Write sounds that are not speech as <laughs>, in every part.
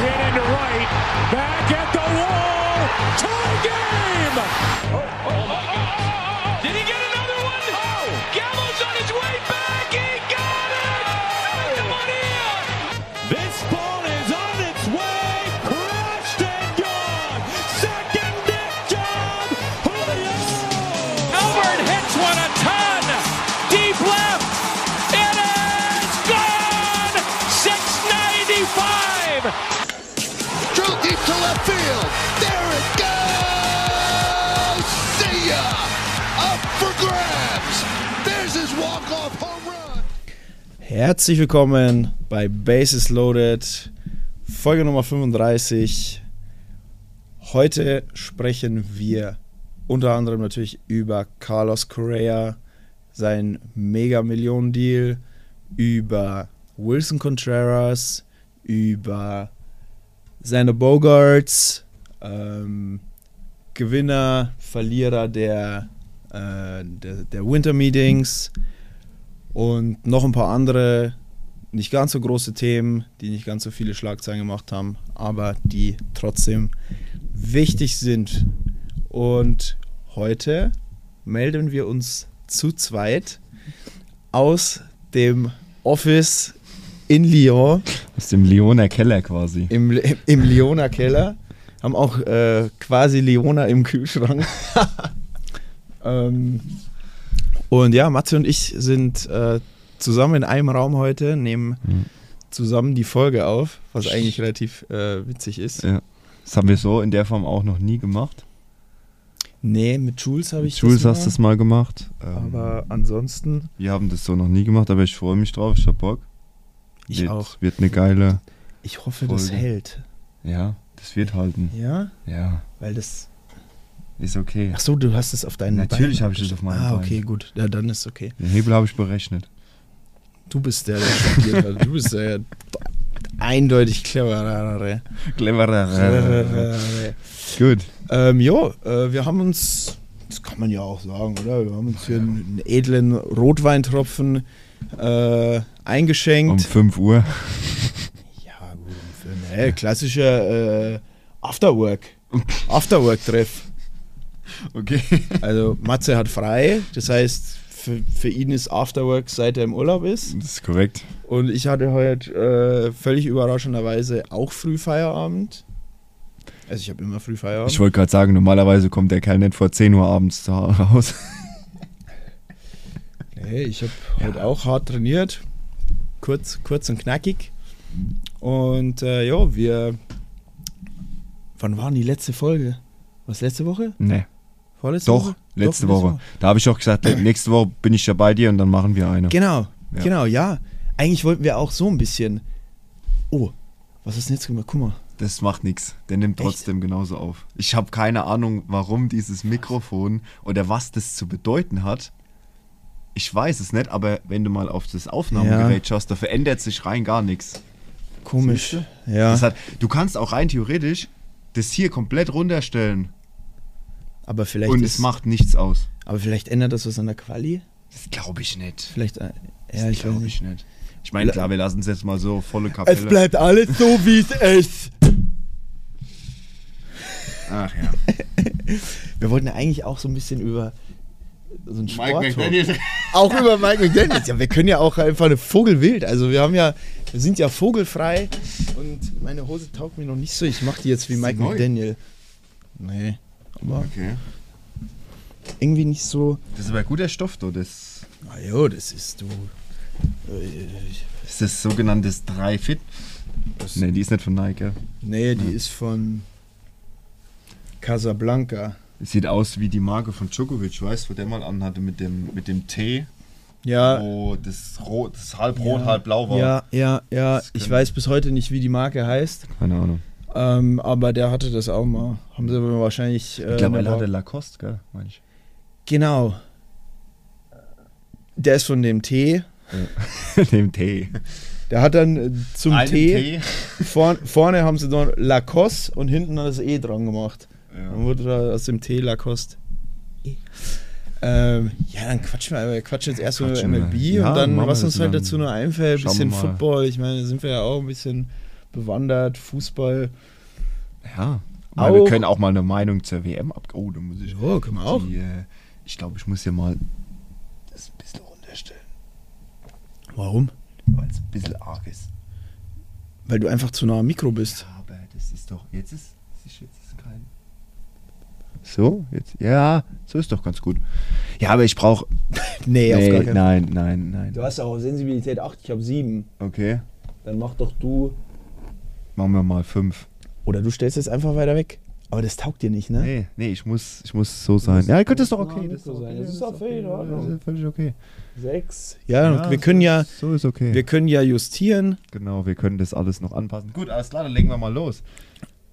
hit into right. Back at the wall. Tie game. Oh, Did Herzlich willkommen bei Bases Loaded, Folge Nummer 35. Heute sprechen wir unter anderem natürlich über Carlos Correa, sein Mega-Millionen-Deal, über Wilson Contreras, über seine Bogarts, ähm, Gewinner, Verlierer der, äh, der, der Winter Meetings und noch ein paar andere nicht ganz so große Themen, die nicht ganz so viele Schlagzeilen gemacht haben, aber die trotzdem wichtig sind. Und heute melden wir uns zu zweit aus dem Office in Lyon, Aus dem Leoner Keller quasi. im, im Lyoner Keller. Haben auch äh, quasi Leona im Kühlschrank. <laughs> ähm, und ja, Matze und ich sind äh, zusammen in einem Raum heute, nehmen Mhm. zusammen die Folge auf, was eigentlich relativ äh, witzig ist. Ja. Das haben wir so in der Form auch noch nie gemacht. Nee, mit Jules habe ich Jules das hast das mal gemacht. Ähm, Aber ansonsten, wir haben das so noch nie gemacht, aber ich freue mich drauf, ich hab Bock. ich wird, auch. Wird eine geile. Ich hoffe, das Folge. hält. Ja, das wird halten. Ja, Ja, weil das. Ist okay. Ach so, du hast es auf deinen Natürlich Beinen habe ich es auf meinen Ah, Beinen. okay, gut. Ja, dann ist okay. Den Hebel habe ich berechnet. Du bist der, der studiert hat. Du bist der eindeutig cleverere. Cleverer. Gut. Ähm, jo, äh, wir haben uns, das kann man ja auch sagen, oder? Wir haben uns hier einen, edlen Rotweintropfen äh, eingeschenkt. Um 5 Uhr. ja, gut, für ne, klassischer äh, Afterwork. <laughs> Afterwork-Treff. Okay. Also Matze hat frei, das heißt, für, für ihn ist Afterwork, seit er im Urlaub ist. Das ist korrekt. Und ich hatte heute äh, völlig überraschenderweise auch früh Feierabend. Also ich habe immer früh Feierabend. Ich wollte gerade sagen, normalerweise kommt der Kerl nicht vor 10 Uhr abends raus. <laughs> Nee, ich habe heute auch hart trainiert. Kurz, kurz und knackig. Und äh, ja, wir. Wann war die letzte Folge? Was letzte Woche? Nee. Vorletzte Doch, Woche? letzte Woche. Da habe ich auch gesagt, <clears throat> nächste Woche bin ich ja bei dir und dann machen wir eine. Genau, Ja. genau, ja. Eigentlich wollten wir auch so ein bisschen. Oh, was ist denn jetzt gemacht? Guck mal. Das macht nichts. Der nimmt Echt? trotzdem genauso auf. Ich habe keine Ahnung, warum dieses Mikrofon oder was das zu bedeuten hat. Ich weiß es nicht, aber wenn du mal auf das Aufnahmegerät schaust, da verändert sich rein gar nichts. Komisch. Ja. Das hat, du kannst auch rein theoretisch das hier komplett runterstellen aber vielleicht und ist, es macht nichts aus. Aber vielleicht ändert das was an der Quali. Das glaube ich nicht. Vielleicht. Äh, Das ja, ich glaube nicht. ich nicht. Ich meine, klar, wir lassen es jetzt mal so volle Kapelle. bleibt alles so, wie es ist. Ach ja. <laughs> Wir wollten ja eigentlich auch so ein bisschen über so ein Sport. McDaniel. <laughs> Auch über Mike McDaniels. Ja, wir können ja auch einfach eine Vogelwild. Also wir haben ja, wir sind ja vogelfrei und meine Hose taugt mir noch nicht so. Ich mache die jetzt wie Mike? McDaniel. Nee, aber Okay. irgendwie nicht so. Das ist aber guter Stoff, du. Das Na jo, das ist du. Äh, ist das sogenannte 3 Fit. Das, Nee, die ist nicht von Nike. gell? nee, die ist von Casablanca. Es sieht aus wie die Marke von Djokovic, weißt du, wo der mal anhatte mit dem, mit dem T, Ja, wo das, rot, das halb rot, ja, halb blau war. Ja, ja, ja. Das Ich weiß bis heute nicht, wie die Marke heißt. Keine Ahnung. Ähm, aber der hatte das auch mal. Haben sie wahrscheinlich. Äh, Mittlerweile hat er Lacoste, gell, meine ich. Genau. Der ist von dem T. <laughs> dem T. Der hat dann äh, zum Einem T, <laughs> Vorn, vorne haben sie dann Lacoste und hinten hat das E dran gemacht. Dann Ja. wurde da aus dem T Lacoste. E. Ähm, ja, dann quatschen wir, wir quatschen jetzt erst über Quatschen wir. MLB Ja, und dann, machen wir was uns halt dann. dazu noch einfällt, Schauen bisschen. Football. Ich meine, da sind wir ja auch ein bisschen bewandert, Fußball. Ja. Mal, wir können auch mal eine Meinung zur WM ab. Oh, da muss ich. Ja, können wir auch. Die, äh, ich glaube, ich muss hier mal das ein bisschen runterstellen, Warum? weil es ein bisschen arg ist. Weil du einfach zu nah am Mikro bist. Ja, aber das ist doch. Jetzt ist. jetzt ist kein. So, jetzt. Ja, so ist doch ganz gut. Ja, aber ich brauche. <laughs> Nee, auf gar keinen Fall. nein, nein, nein. Du hast auch Sensibilität 8, ich habe 7. Okay. Dann mach doch du. Machen wir mal fünf. Oder du stellst es einfach weiter weg. Aber das taugt dir nicht, ne? Nee, nee, ich muss, ich muss so sein. Ja, das ist doch okay. Das ist okay. Das ist auch völlig in Das ist völlig okay. 6. Ja, wir können ja, So ist okay. wir können ja justieren. genau, wir können das alles noch anpassen. Gut, alles klar, dann legen wir mal los.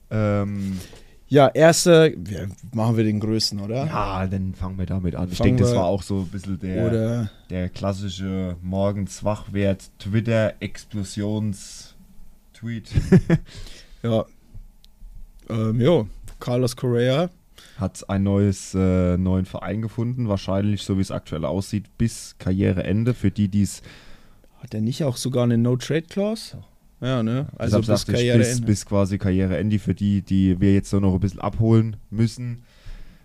Ähm, Ja, erste, ja, machen wir den größten, oder? ja, dann fangen wir damit an. Ich Fangen denke, das war auch so ein bisschen der, der klassische morgens Wachwert Twitter Tweet. <laughs> ja, ähm, jo, Carlos Correa. Hat ein neues äh, neuen Verein gefunden, wahrscheinlich so wie es aktuell aussieht, bis Karriereende für die, die es Hat er nicht auch sogar eine No-Trade-Clause? Ja, ne? Also bis ich, bis, Karriereende. bis quasi Karriereende für die, die wir jetzt so noch ein bisschen abholen müssen.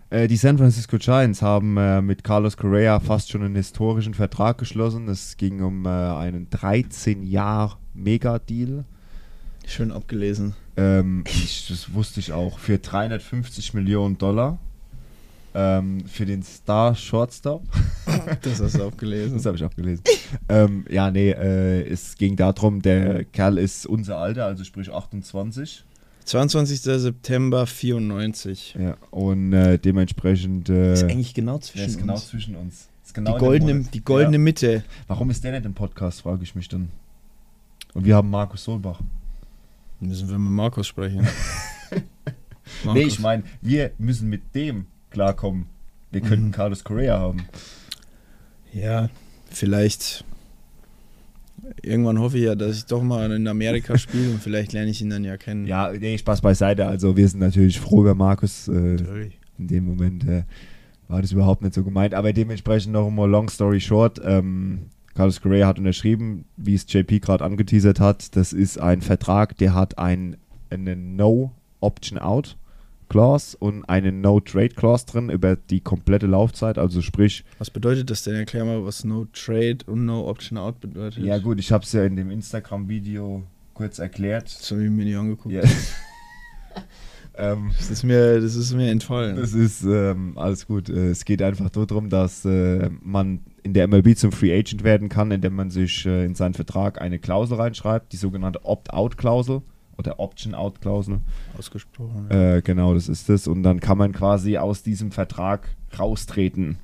Äh, die San Francisco Giants haben äh, mit Carlos Correa fast schon einen historischen Vertrag geschlossen. Es ging um äh, einen 13-Jahr-Mega-Deal. Schön abgelesen. Ähm, ich, das wusste ich auch. Für 350 Millionen Dollar. Ähm, für den Star Shortstop. <laughs> Das hast du abgelesen. Das habe ich auch gelesen. ähm, ja, nee, äh, es ging darum, der Kerl ist unser Alter, also sprich 28. 22. September 94. Ja, und äh, dementsprechend. Äh, ist eigentlich genau zwischen ist genau uns. zwischen uns. Ist genau Die goldene, die goldene Ja. Mitte. Warum ist der nicht im Podcast, frage ich mich dann. Und wir haben Markus Solbach. Müssen wir mit Markus sprechen. <laughs> Nee, ich meine, wir müssen mit dem klarkommen. Wir könnten Mhm. Carlos Correa haben. Ja, vielleicht. Irgendwann hoffe ich ja, dass ich doch mal in Amerika spiele und vielleicht lerne ich ihn dann ja kennen. Ja, nee, Spaß beiseite. Also, wir sind natürlich froh über Markus. Äh, in dem Moment äh, war das überhaupt nicht so gemeint. Aber dementsprechend noch mal long story short. Ähm, Carlos Correa hat unterschrieben, wie es JP gerade angeteasert hat. Das ist ein Vertrag, der hat ein, eine No-Option-Out. Clause und eine No-Trade-Clause drin über die komplette Laufzeit, also sprich, Was bedeutet das denn? Erklär mal, was No Trade und No Option Out bedeutet. ja gut, ich habe es ja in dem Instagram-Video kurz erklärt. Das habe ich mir nicht angeguckt. Ja. <laughs> <laughs> ähm, Das, ist mir, das ist mir entfallen. Das ist ähm, alles gut. Äh, Es geht einfach nur darum, dass äh, man in der MLB zum Free Agent werden kann, indem man sich äh, in seinen Vertrag eine Klausel reinschreibt, die sogenannte Opt-out-Klausel oder Option-out-Klausel. Ausgesprochen. Ja. Äh, genau, das ist es. Und dann kann man quasi aus diesem Vertrag raustreten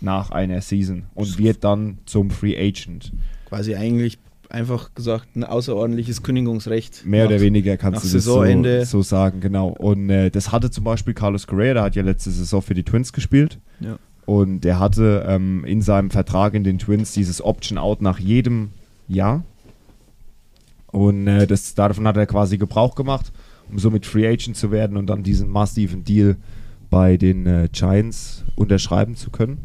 nach einer Season und wird dann zum Free Agent. Quasi eigentlich einfach gesagt ein außerordentliches Kündigungsrecht. Mehr Nach- oder weniger kannst du das so, so sagen, genau. Und äh, das hatte zum Beispiel Carlos Correa, der hat ja letzte Saison für die Twins gespielt. Ja. Und der hatte ähm, in seinem Vertrag in den Twins dieses Option-Out nach jedem Jahr. Und äh, das, davon hat er quasi Gebrauch gemacht, um somit Free Agent zu werden und dann diesen massiven Deal bei den äh, Giants unterschreiben zu können.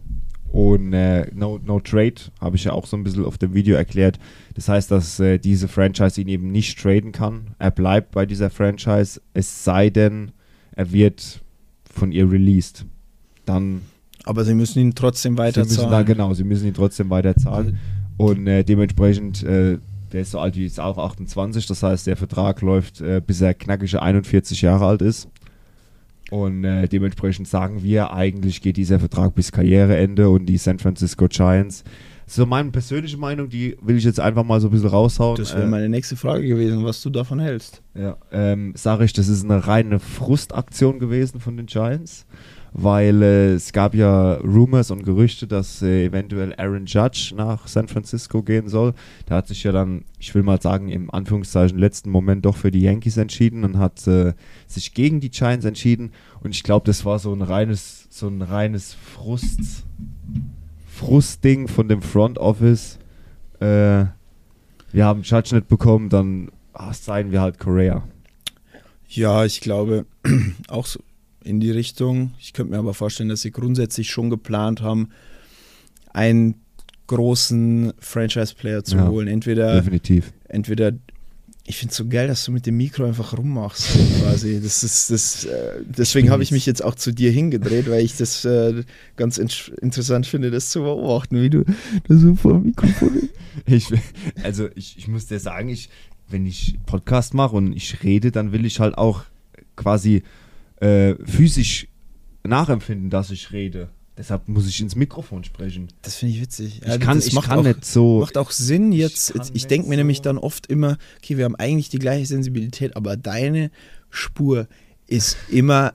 Und äh, no, no Trade habe ich ja auch so ein bisschen auf dem Video erklärt. Das heißt, dass äh, diese Franchise ihn eben nicht traden kann. Er bleibt bei dieser Franchise, es sei denn, er wird von ihr released. Dann Aber sie müssen ihn trotzdem weiter sie müssen zahlen. genau, sie müssen ihn trotzdem weiter zahlen. Und äh, dementsprechend, äh, der ist so alt wie jetzt auch 28, das heißt, der Vertrag läuft, äh, bis er knackige 41 Jahre alt ist. Und äh, dementsprechend sagen wir, eigentlich geht dieser Vertrag bis Karriereende und die San Francisco Giants. So meine persönliche Meinung, die will ich jetzt einfach mal so ein bisschen raushauen. Das wäre Äh, meine nächste Frage gewesen, was du davon hältst. ja, ähm, sage ich, das ist eine reine Frustaktion gewesen von den Giants, weil äh, es gab ja Rumors und Gerüchte, dass äh, eventuell Aaron Judge nach San Francisco gehen soll. Da hat sich ja dann, ich will mal sagen, im Anführungszeichen letzten Moment doch für die Yankees entschieden und hat äh, sich gegen die Giants entschieden. Und ich glaube, das war so ein reines, so ein reines Frust, Frustding von dem Front Office. Äh, wir haben Judge nicht bekommen, dann ah, seien wir halt Korea. Ja, ich glaube <clears throat> auch so in die Richtung. Ich könnte mir aber vorstellen, dass sie grundsätzlich schon geplant haben, einen großen Franchise-Player zu Ja, holen. Entweder, Definitiv. entweder ich finde es so geil, dass du mit dem Mikro einfach rummachst, <laughs> quasi. Das ist, das, äh, deswegen habe ich mich jetzt auch zu dir hingedreht, weil ich das äh, ganz in interessant finde, das zu beobachten, wie du da so vor dem Mikrofon. <laughs> Ich, also ich, ich muss dir sagen, ich, wenn ich Podcast mache und ich rede, dann will ich halt auch quasi äh, physisch nachempfinden, dass ich rede. Deshalb muss ich ins Mikrofon sprechen. Das finde ich witzig. Ich kann, ich kann auch, nicht so. Macht auch Sinn jetzt. Ich Ich, denke mir nämlich so- dann oft immer, okay, wir haben eigentlich die gleiche Sensibilität, aber deine Spur ist immer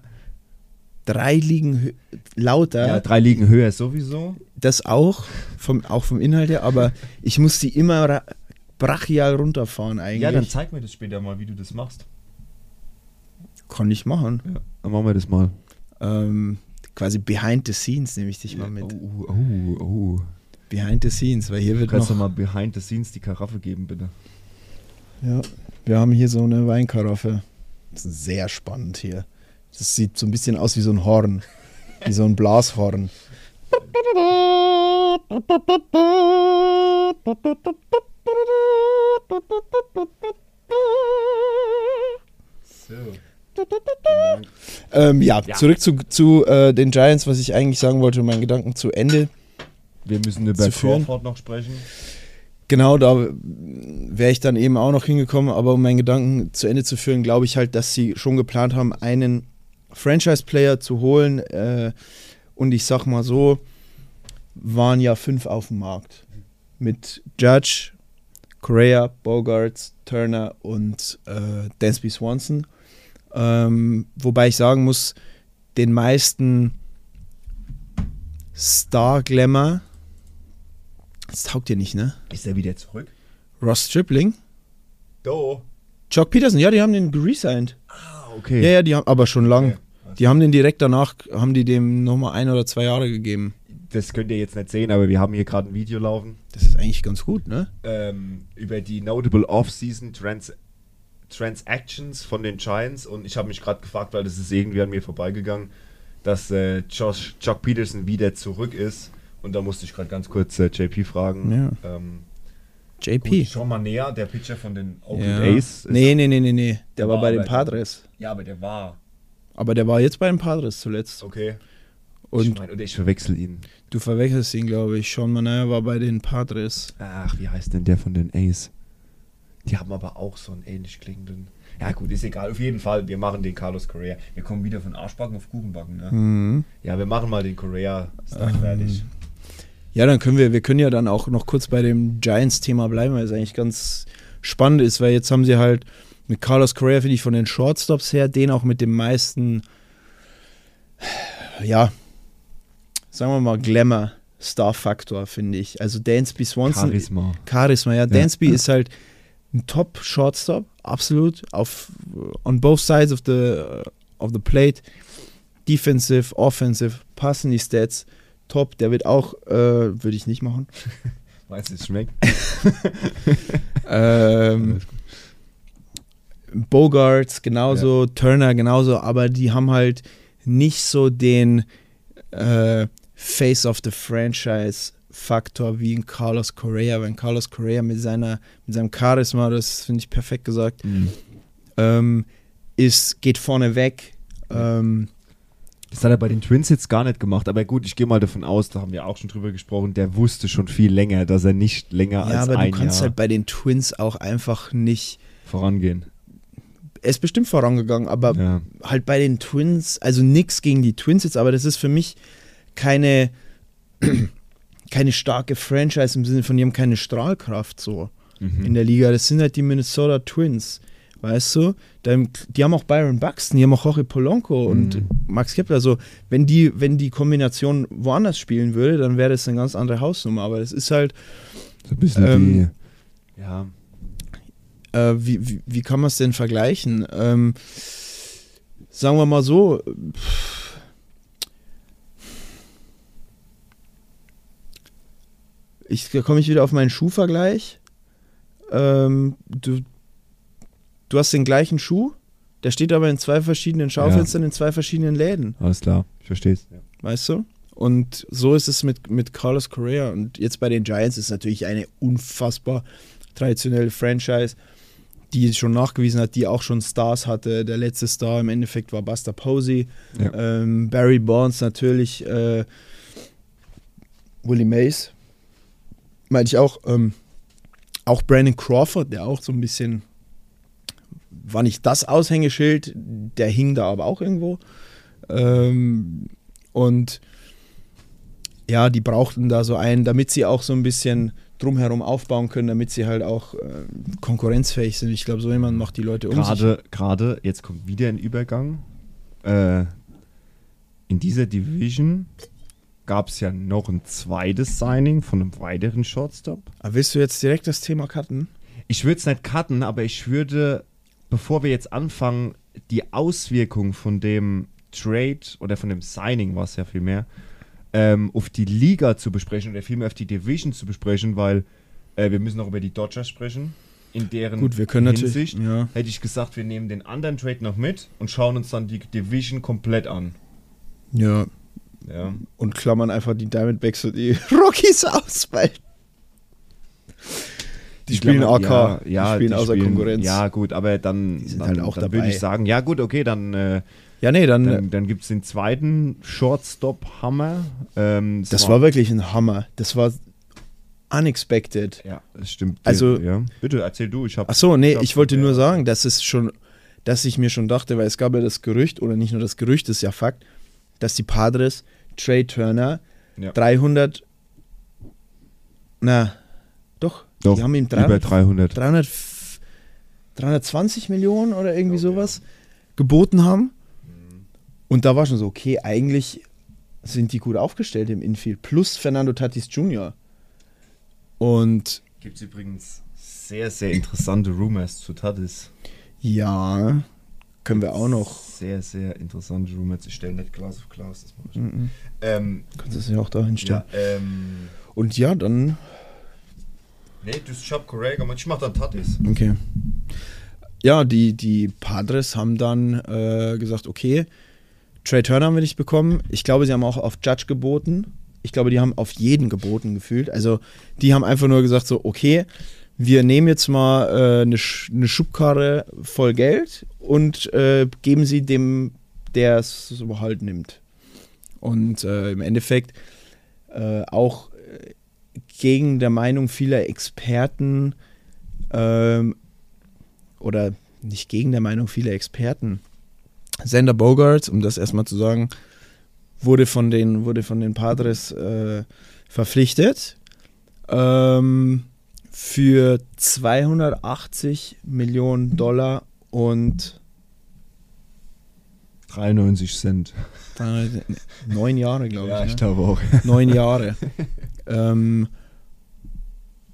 drei Ligen hö- lauter. Ja, drei Ligen höher sowieso. das auch, vom, auch vom Inhalt her, aber ich muss die immer ra- brachial runterfahren eigentlich. Ja, dann zeig mir das später mal, wie du das machst. Kann ich machen. Ja, dann machen wir das mal. Ähm, quasi behind the scenes nehme ich dich mal mit. Oh, oh, oh. Behind the scenes, weil hier wird Kannst du noch... mal behind the scenes die Karaffe geben, bitte? Ja, wir haben hier so eine Weinkaraffe. Das ist sehr spannend hier. Das sieht so ein bisschen aus wie so ein Horn. Wie so ein Blashorn. So. Ähm, ja, Ja. zurück zu, zu äh, den Giants, was ich eigentlich sagen wollte, meinen Gedanken zu Ende. Wir müssen über Zu führen. Crawford noch sprechen. Genau, da wäre ich dann eben auch noch hingekommen, aber um meinen Gedanken zu Ende zu führen, glaube ich halt, dass sie schon geplant haben, einen Franchise-Player zu holen. Äh, und ich sag mal so, waren ja fünf auf dem Markt. Mit Judge, Correa, Bogarts, Turner und äh, Dansby Swanson. Ähm, wobei ich sagen muss, den meisten Star-Glamour, das taugt dir nicht, ne? Ist er wieder zurück? Ross Stripling, Do. Chuck Peterson, ja, die haben den geresigned. Ah, okay. Ja, ja, die haben, aber schon lang. Okay. Die haben den direkt danach, haben die dem nochmal ein oder zwei Jahre gegeben. Das könnt ihr jetzt nicht sehen, aber wir haben hier gerade ein Video laufen Das ist eigentlich ganz gut, ne? ähm, über die Notable Off-Season Trans Transactions von den Giants und ich habe mich gerade gefragt, weil das ist irgendwie an mir vorbeigegangen, dass äh, Josh, Chuck Peterson wieder zurück ist und da musste ich gerade ganz kurz äh, JP fragen. Ja. Ähm, JP. gut, Sean Manea, der Pitcher von den Oakland Ja. A's. Nee, nee, nee, nee, nee. Der war war bei den Padres. Ja, aber der war. Aber der war jetzt bei den Padres zuletzt. Okay. Und ich mein, oder ich verwechsel ihn. du verwechselst ihn, glaube ich. Sean Manaea war bei den Padres. Ach, wie heißt denn der von den A's? Die haben aber auch so einen ähnlich klingenden. Ja, gut, ist egal. Auf jeden Fall, wir machen den Carlos Correa. Wir kommen wieder von Arschbacken auf Kuchenbacken, ne? Mhm. Ja, wir machen mal den Correa-Stuff Ähm, fertig. Ja, dann können wir, wir können ja dann auch noch kurz bei dem Giants-Thema bleiben, weil es eigentlich ganz spannend ist, weil jetzt haben sie halt mit Carlos Correa, finde ich, von den Shortstops her, den auch mit dem meisten, ja, sagen wir mal, Glamour. Star-Faktor, finde ich. Also Dansby Swanson. Charisma. Charisma, ja. Dansby ist halt ein Top-Shortstop, absolut. Auf, on both sides of the, of the plate. Defensive, offensive, passen die Stats. Top, der wird auch, äh, würde ich nicht machen. <laughs> Meinst du, es schmeckt? <laughs> Ähm, Bogarts genauso, Turner genauso, aber die haben halt nicht so den äh, Face of the Franchise Faktor wie ein Carlos Correa. Wenn Carlos Correa mit seiner mit seinem Charisma, das finde ich perfekt gesagt, ähm, ist geht vorne weg. Ähm, Das hat er bei den Twins jetzt gar nicht gemacht. Aber gut, ich gehe mal davon aus, da haben wir auch schon drüber gesprochen, der wusste schon viel länger, dass er nicht länger ja, als aber ein du kannst Jahr halt bei den Twins auch einfach nicht. vorangehen. Er ist bestimmt vorangegangen, aber Ja. halt bei den Twins, also nix gegen die Twins jetzt, aber das ist für mich keine, keine starke Franchise im Sinne von, die haben keine Strahlkraft so Mhm. in der Liga. Das sind halt die Minnesota Twins, weißt du? Die haben auch Byron Buxton, die haben auch Jorge Polanco und Mhm. Max Kepler. Also, wenn die, wenn die Kombination woanders spielen würde, dann wäre das eine ganz andere Hausnummer. Aber das ist halt, So ein bisschen Ähm, wie. Ja. äh, wie, wie, wie kann man es denn vergleichen? Ähm, sagen wir mal so, pff, ich, da komme ich wieder auf meinen Schuhvergleich. Ähm, du, du hast den gleichen Schuh, der steht aber in zwei verschiedenen Schaufenstern in zwei verschiedenen Läden, Alles klar, ich verstehe es. Ja. weißt du? Und so ist es mit, mit Carlos Correa. Und jetzt bei den Giants ist es natürlich eine unfassbar traditionelle Franchise, die schon nachgewiesen hat, die auch schon Stars hatte. Der letzte Star im Endeffekt war Buster Posey. Ja. Ähm, Barry Bonds natürlich. Äh, Willie Mays. Meinte ich auch. Ähm, auch Brandon Crawford, der auch so ein bisschen. War nicht das Aushängeschild, der hing da aber auch irgendwo. Ähm, und ja, die brauchten da so einen, damit sie auch so ein bisschen drumherum aufbauen können, damit sie halt auch äh, konkurrenzfähig sind. Ich glaube, so jemand macht die Leute um sich. Gerade, gerade, jetzt kommt wieder ein Übergang. Äh, in dieser Division gab es ja noch ein zweites Signing von einem weiteren Shortstop. Aber willst du jetzt direkt das Thema cutten? Ich würde es nicht cutten, aber ich würde, bevor wir jetzt anfangen, die Auswirkung von dem Trade oder von dem Signing, war es ja viel mehr, ähm, auf die Liga zu besprechen oder vielmehr auf die Division zu besprechen, weil äh, wir müssen auch über die Dodgers sprechen. In deren Gut, wir können natürlich- Hinsicht ja. hätte ich gesagt, wir nehmen den anderen Trade noch mit und schauen uns dann die Division komplett an. Ja. Ja. Und klammern einfach die Diamondbacks und die <laughs> Rockies aus, weil die spielen AK, Ja, ja, die spielen außer spielen- Konkurrenz. Ja, gut, aber dann, Die sind dann, halt auch dann dabei. würde ich sagen, ja gut, okay, dann, äh, Ja, nee, dann, dann, dann gibt es den zweiten Shortstop-Hammer. Ähm, das war wirklich ein Hammer. Das war unexpected. Ja, das stimmt. Also- ja. Bitte, erzähl du, ich habe... Ach so, nee, hab- ich wollte ja. nur sagen, dass es schon, dass ich mir schon dachte, weil es gab ja das Gerücht, oder nicht nur das Gerücht, ist ja Fakt, dass die Padres Trey Turner Ja. 300, na, doch, Doch, die haben ihm über 300, 300. 300, 320 Millionen oder irgendwie sowas geboten haben. Und da war schon so, okay, eigentlich sind die gut aufgestellt im Infield. Plus Fernando Tatis Jr. Und Gibt es übrigens sehr, sehr interessante Rumors zu Tatis. ja, können wir auch noch. Sehr, sehr interessante Rumors. Ich stelle nicht Glas auf Glas, das mache ich. Mhm. Ähm, Kannst du es ja auch da hinstellen. ja, ähm... Und ja, dann, Nee, du ich hab korrekt, aber ich mach dann Tatis. okay. Ja, die, die Padres haben dann äh, gesagt, okay, Trey Turner haben wir nicht bekommen. Ich glaube, sie haben auch auf Judge geboten. Ich glaube, die haben auf jeden geboten gefühlt. Also, die haben einfach nur gesagt, so, okay, wir nehmen jetzt mal äh, eine, Sch eine Schubkarre voll Geld und äh, geben sie dem, der es so halt nimmt. Und äh, im Endeffekt äh, auch äh, gegen der Meinung vieler Experten ähm, oder nicht gegen der Meinung vieler Experten. Sander Bogarts, um das erstmal zu sagen, wurde von den, wurde von den Padres äh, verpflichtet ähm, für 280 Millionen Dollar und 93 Cent. neun Jahre, glaube ich. ne? glaube auch. neun Jahre. <laughs> ähm,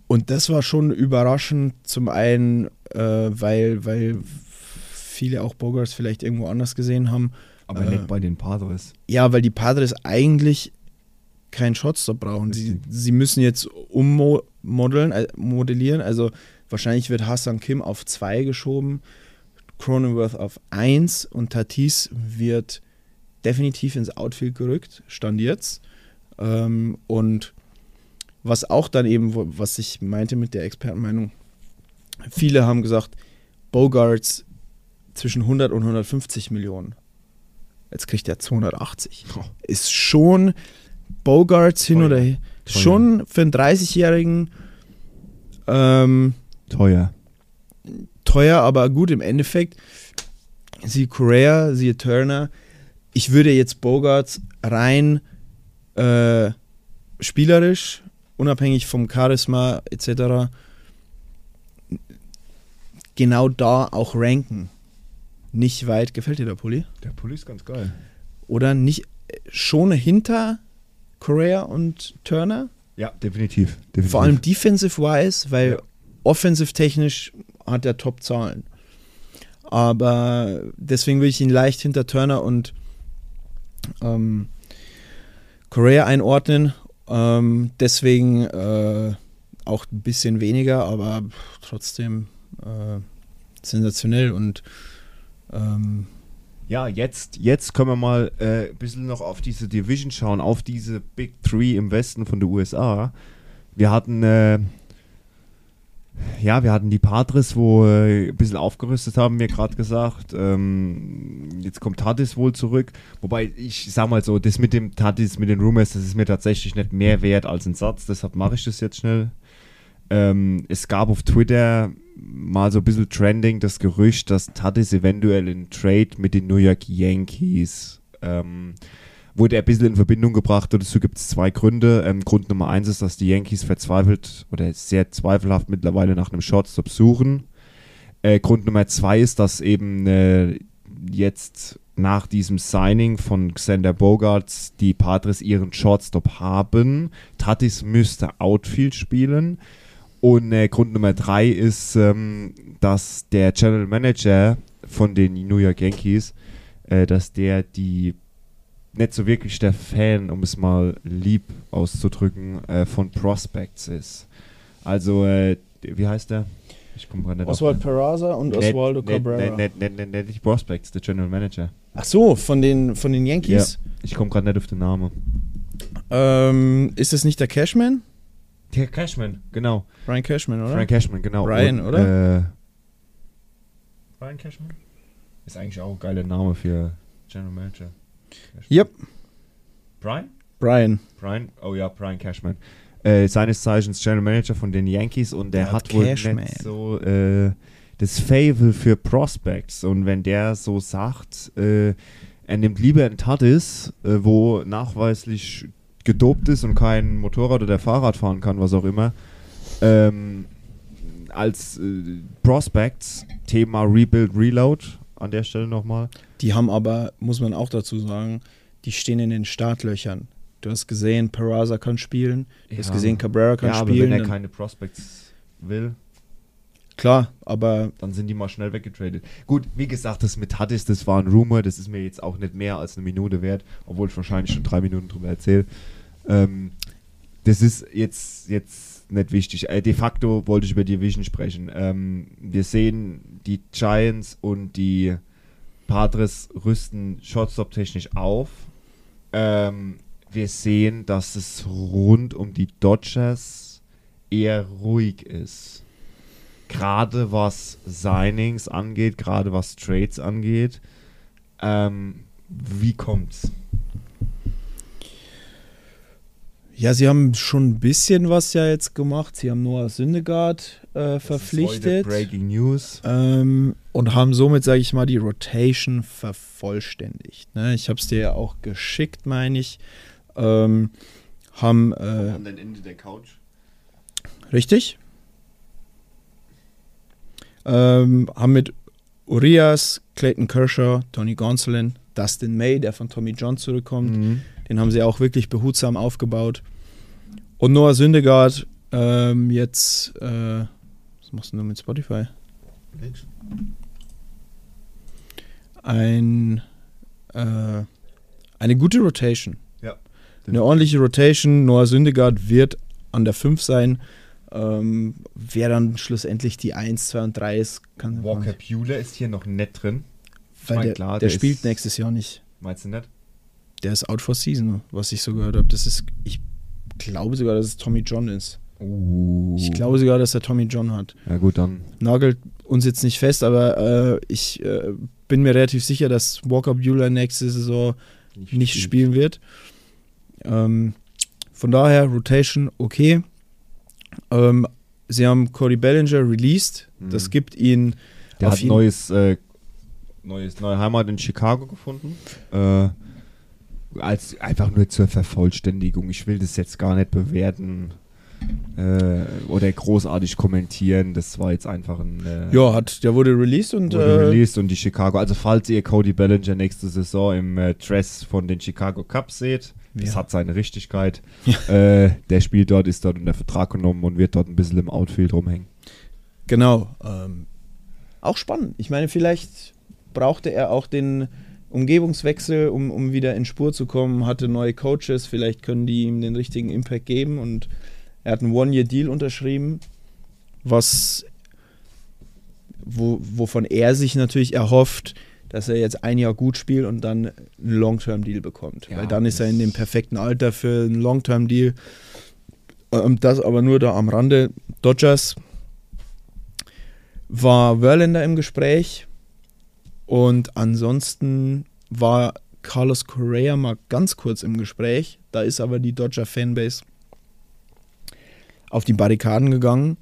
und das war schon überraschend, zum einen, äh, weil, weil viele auch Bogarts vielleicht irgendwo anders gesehen haben. Aber Äh, nicht bei den Padres. Ja, weil die Padres eigentlich keinen Shotstop brauchen. Sie, sie müssen jetzt ummodeln, äh, modellieren. Also wahrscheinlich wird Hassan Kim auf 2 geschoben, Cronenworth auf 1 und Tatis wird definitiv ins Outfield gerückt, stand jetzt. Ähm, und was auch dann eben, was ich meinte mit der Expertenmeinung, viele haben gesagt, Bogarts zwischen 100 und 150 Millionen. Jetzt kriegt er 280. Ist schon Bogarts hin Teuer. oder her. Teuer. Schon für einen 30-Jährigen ähm, Teuer. teuer, aber gut im Endeffekt. Sie Correa, sie Turner. Ich würde jetzt Bogarts rein äh, spielerisch, unabhängig vom Charisma etc. genau da auch ranken. Nicht weit. Gefällt dir der Pulli? Der Pulli ist ganz geil. Oder nicht äh, schon hinter Correa und Turner? Ja, definitiv. definitiv. Vor allem defensive-wise, weil Ja. offensive-technisch hat er Top-Zahlen. Aber deswegen würde ich ihn leicht hinter Turner und ähm, Correa einordnen. Ähm, deswegen äh, auch ein bisschen weniger, aber trotzdem äh, sensationell und ähm, Ja, jetzt, jetzt können wir mal äh, ein bisschen noch auf diese Division schauen, auf diese Big Three im Westen von den USA. Wir hatten äh, Ja, wir hatten die Padres, wo äh, ein bisschen aufgerüstet haben, mir gerade gesagt. Ähm, jetzt kommt Tatis wohl zurück. Wobei, ich sag mal so, das mit dem Tatis, mit den Rumors, das ist mir tatsächlich nicht mehr wert als ein Satz. Deshalb mache ich das jetzt schnell. Ähm, es gab auf Twitter mal so ein bisschen trending das Gerücht, dass Tatis eventuell in Trade mit den New York Yankees ähm, wurde er ein bisschen in Verbindung gebracht und dazu gibt es zwei Gründe. Ähm, Grund Nummer eins ist, dass die Yankees verzweifelt oder sehr zweifelhaft mittlerweile nach einem Shortstop suchen. Äh, Grund Nummer zwei ist, dass eben äh, jetzt nach diesem Signing von Xander Bogarts die Padres ihren Shortstop haben. Tatis müsste Outfield spielen. Und äh, Grund Nummer drei ist, ähm, dass der General Manager von den New York Yankees, äh, dass der die nicht so wirklich der Fan, um es mal lieb auszudrücken, äh, von Prospects ist. Also, äh, wie heißt der? Ich komme gerade nicht Oswald Peraza und net, Oswaldo net, Cabrera. Net, net, net, net, nicht Prospects, der General Manager. Ach so, von den, von den Yankees? Ja, ich komme gerade nicht auf den Namen. Ähm, ist es nicht der Cashman? Der Cashman, genau. Brian Cashman, oder? Brian Cashman, genau. Brian, und, oder? Äh, Brian Cashman? Ist eigentlich auch ein geiler Name für General Manager. Yep. Brian? Brian. Brian, oh ja, Brian Cashman. Äh, seines Zeichens General Manager von den Yankees und der ja, hat wohl nicht so äh, das Fable für Prospects. Und wenn der so sagt, äh, er nimmt lieber ein Tatis, äh, wo nachweislich gedopt ist und kein Motorrad oder Fahrrad fahren kann, was auch immer, ähm, als äh, Prospects, Thema Rebuild, Reload an der Stelle nochmal. Die haben aber, muss man auch dazu sagen, die stehen in den Startlöchern. Du hast gesehen, Peraza kann spielen, du ja. hast gesehen, Cabrera kann ja, spielen. Aber wenn er keine Prospects will. Klar, aber. Dann sind die mal schnell weggetradet. Gut, wie gesagt, das mit Hattis, das war ein Rumor, das ist mir jetzt auch nicht mehr als eine Minute wert, obwohl ich wahrscheinlich schon drei Minuten drüber erzähle. Ähm, das ist jetzt, jetzt nicht wichtig. Äh, de facto wollte ich über Division sprechen. Ähm, wir sehen die Giants und die Padres rüsten Shortstop-technisch auf. Ähm, wir sehen, dass es rund um die Dodgers eher ruhig ist. Gerade was Signings angeht, gerade was Trades angeht. Ähm, wie kommt's? Ja, sie haben schon ein bisschen was ja jetzt gemacht. Sie haben Noah Syndergaard äh, verpflichtet. Breaking News. Ähm, und haben somit, sage ich mal, die Rotation vervollständigt. Ne? Ich habe es dir ja auch geschickt, meine ich. Ähm, haben. Äh, An den Ende der Couch. Richtig. Ähm, haben mit Urias, Clayton Kershaw, Tony Gonsolin, Dustin May, der von Tommy John zurückkommt. Mhm. Den haben sie auch wirklich behutsam aufgebaut. Und Noah Syndergaard ähm, jetzt, äh, was machst du denn mit Spotify? Nix. Ein, äh, eine gute Rotation. Ja. Eine ordentliche Rotation. Noah Syndergaard wird an der 5 sein. Ähm, wer dann schlussendlich die 1, 2 und 3 ist, kann. Walker Bueller ist hier noch nett drin. Weil mein, der, klar, der, der spielt nächstes Jahr nicht. Meinst du nicht? Der ist out for season, was ich so gehört habe. Das ist, ich glaube sogar, dass es Tommy John ist. Uh. Ich glaube sogar, dass er Tommy John hat. Ja, gut, dann. Nagelt uns jetzt nicht fest, aber äh, ich äh, bin mir relativ sicher, dass Walker Bueller nächste Saison nicht, nicht spielen wird. Ähm, von daher, Rotation okay. Ähm, sie haben Cody Bellinger released. Mhm. Das gibt ihn. Der hat neues, äh, neues, neue Heimat in Chicago gefunden. Äh, als einfach nur zur Vervollständigung. Ich will das jetzt gar nicht bewerten äh, oder großartig kommentieren. Das war jetzt einfach ein. Äh, ja, hat, der wurde released und. Wurde äh, released und die Chicago. Also, falls ihr Cody Bellinger nächste Saison im äh, Dress von den Chicago Cubs seht, ja. das hat seine Richtigkeit. <laughs> Ja. Äh, der spielt dort, ist dort unter Vertrag genommen und wird dort ein bisschen im Outfield rumhängen. Genau. Ähm, auch spannend. Ich meine, vielleicht brauchte er auch den Umgebungswechsel, um, um wieder in Spur zu kommen, hatte neue Coaches, vielleicht können die ihm den richtigen Impact geben und er hat einen One-Year-Deal unterschrieben, was wo, wovon er sich natürlich erhofft, dass er jetzt ein Jahr gut spielt und dann einen Long-Term-Deal bekommt. Ja, Weil dann ist er in dem perfekten Alter für einen Long-Term-Deal. Ähm, das aber nur da am Rande. Dodgers war Verlander im Gespräch und ansonsten war Carlos Correa mal ganz kurz im Gespräch. Da ist aber die Dodger Fanbase auf die Barrikaden gegangen.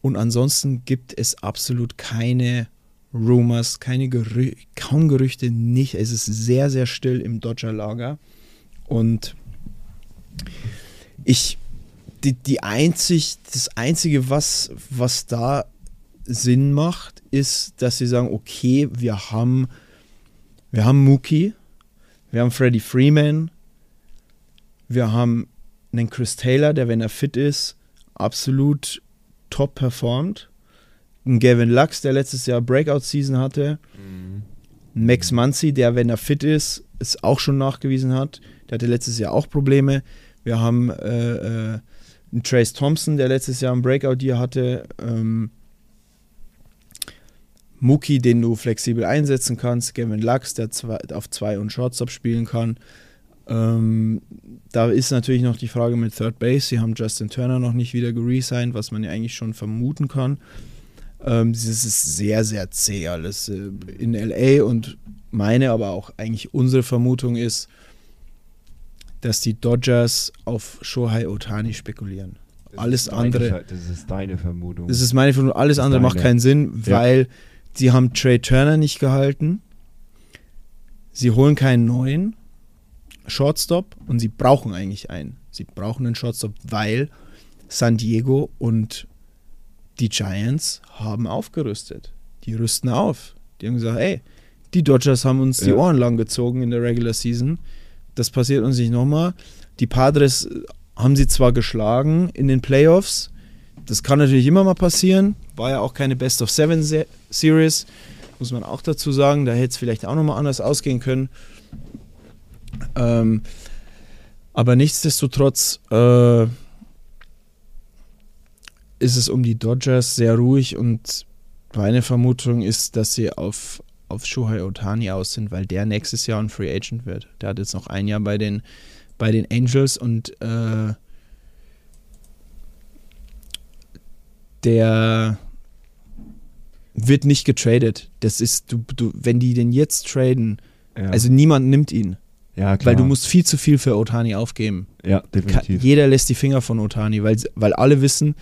Und ansonsten gibt es absolut keine Rumors, keine Gerü kaum Gerüchte, nicht. Es ist sehr, sehr still im Dodger-Lager. Und ich, die, die einzig, das Einzige, was, was da Sinn macht, ist, dass sie sagen, okay, wir haben, wir haben Mookie, wir haben Freddie Freeman, wir haben einen Chris Taylor, der, wenn er fit ist, absolut top performt. Ein Gavin Lux, der letztes Jahr Breakout-Season hatte. Mhm. Max Muncy, der, wenn er fit ist, es auch schon nachgewiesen hat. Der hatte letztes Jahr auch Probleme. Wir haben äh, äh, einen Trace Thompson, der letztes Jahr ein Breakout-Year hatte. Ähm, Mookie, den du flexibel einsetzen kannst. Gavin Lux, der zwei, auf zwei und Shortstop spielen kann. Ähm, da ist natürlich noch die Frage mit Third Base. Sie haben Justin Turner noch nicht wieder geresigned, was man ja eigentlich schon vermuten kann. Ähm, das ist sehr, sehr zäh alles äh, in LA und meine, aber auch eigentlich unsere Vermutung ist, dass die Dodgers auf Shohei Otani spekulieren. Das alles andere. Deine, das ist deine Vermutung. Das ist meine Vermutung. Alles andere deine. macht keinen Sinn, weil ja. sie haben Trey Turner nicht gehalten. Sie holen keinen neuen Shortstop und sie brauchen eigentlich einen. Sie brauchen einen Shortstop, weil San Diego und die Giants haben aufgerüstet. Die rüsten auf. Die haben gesagt, ey, die Dodgers haben uns ja. die Ohren lang gezogen in der Regular Season. Das passiert uns nicht nochmal. Die Padres haben sie zwar geschlagen in den Playoffs. Das kann natürlich immer mal passieren. War ja auch keine Best of Seven Series. Muss man auch dazu sagen. Da hätte es vielleicht auch nochmal anders ausgehen können. Ähm, aber nichtsdestotrotz äh, ist es um die Dodgers sehr ruhig und meine Vermutung ist, dass sie auf, auf Shohei Otani aus sind, weil der nächstes Jahr ein Free Agent wird. Der hat jetzt noch ein Jahr bei den, bei den Angels und äh, der wird nicht getradet. Das ist, du, du, wenn die den jetzt traden, ja. also niemand nimmt ihn. Ja, klar. Weil du musst viel zu viel für Otani aufgeben. Ja, definitiv. Jeder lässt die Finger von Otani, weil, weil alle wissen,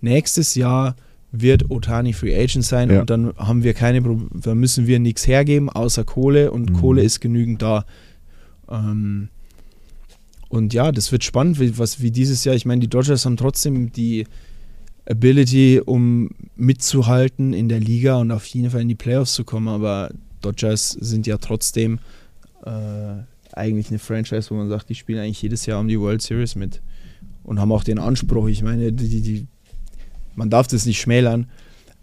nächstes Jahr wird Otani Free Agent sein ja. und dann haben wir keine da müssen wir nichts hergeben außer Kohle und mhm. Kohle ist genügend da. Ähm, und ja, das wird spannend, wie, was, wie dieses Jahr. Ich meine, die Dodgers haben trotzdem die Ability, um mitzuhalten in der Liga und auf jeden Fall in die Playoffs zu kommen, aber Dodgers sind ja trotzdem äh, eigentlich eine Franchise, wo man sagt, die spielen eigentlich jedes Jahr um die World Series mit und haben auch den Anspruch. Ich meine, die, die, man darf das nicht schmälern.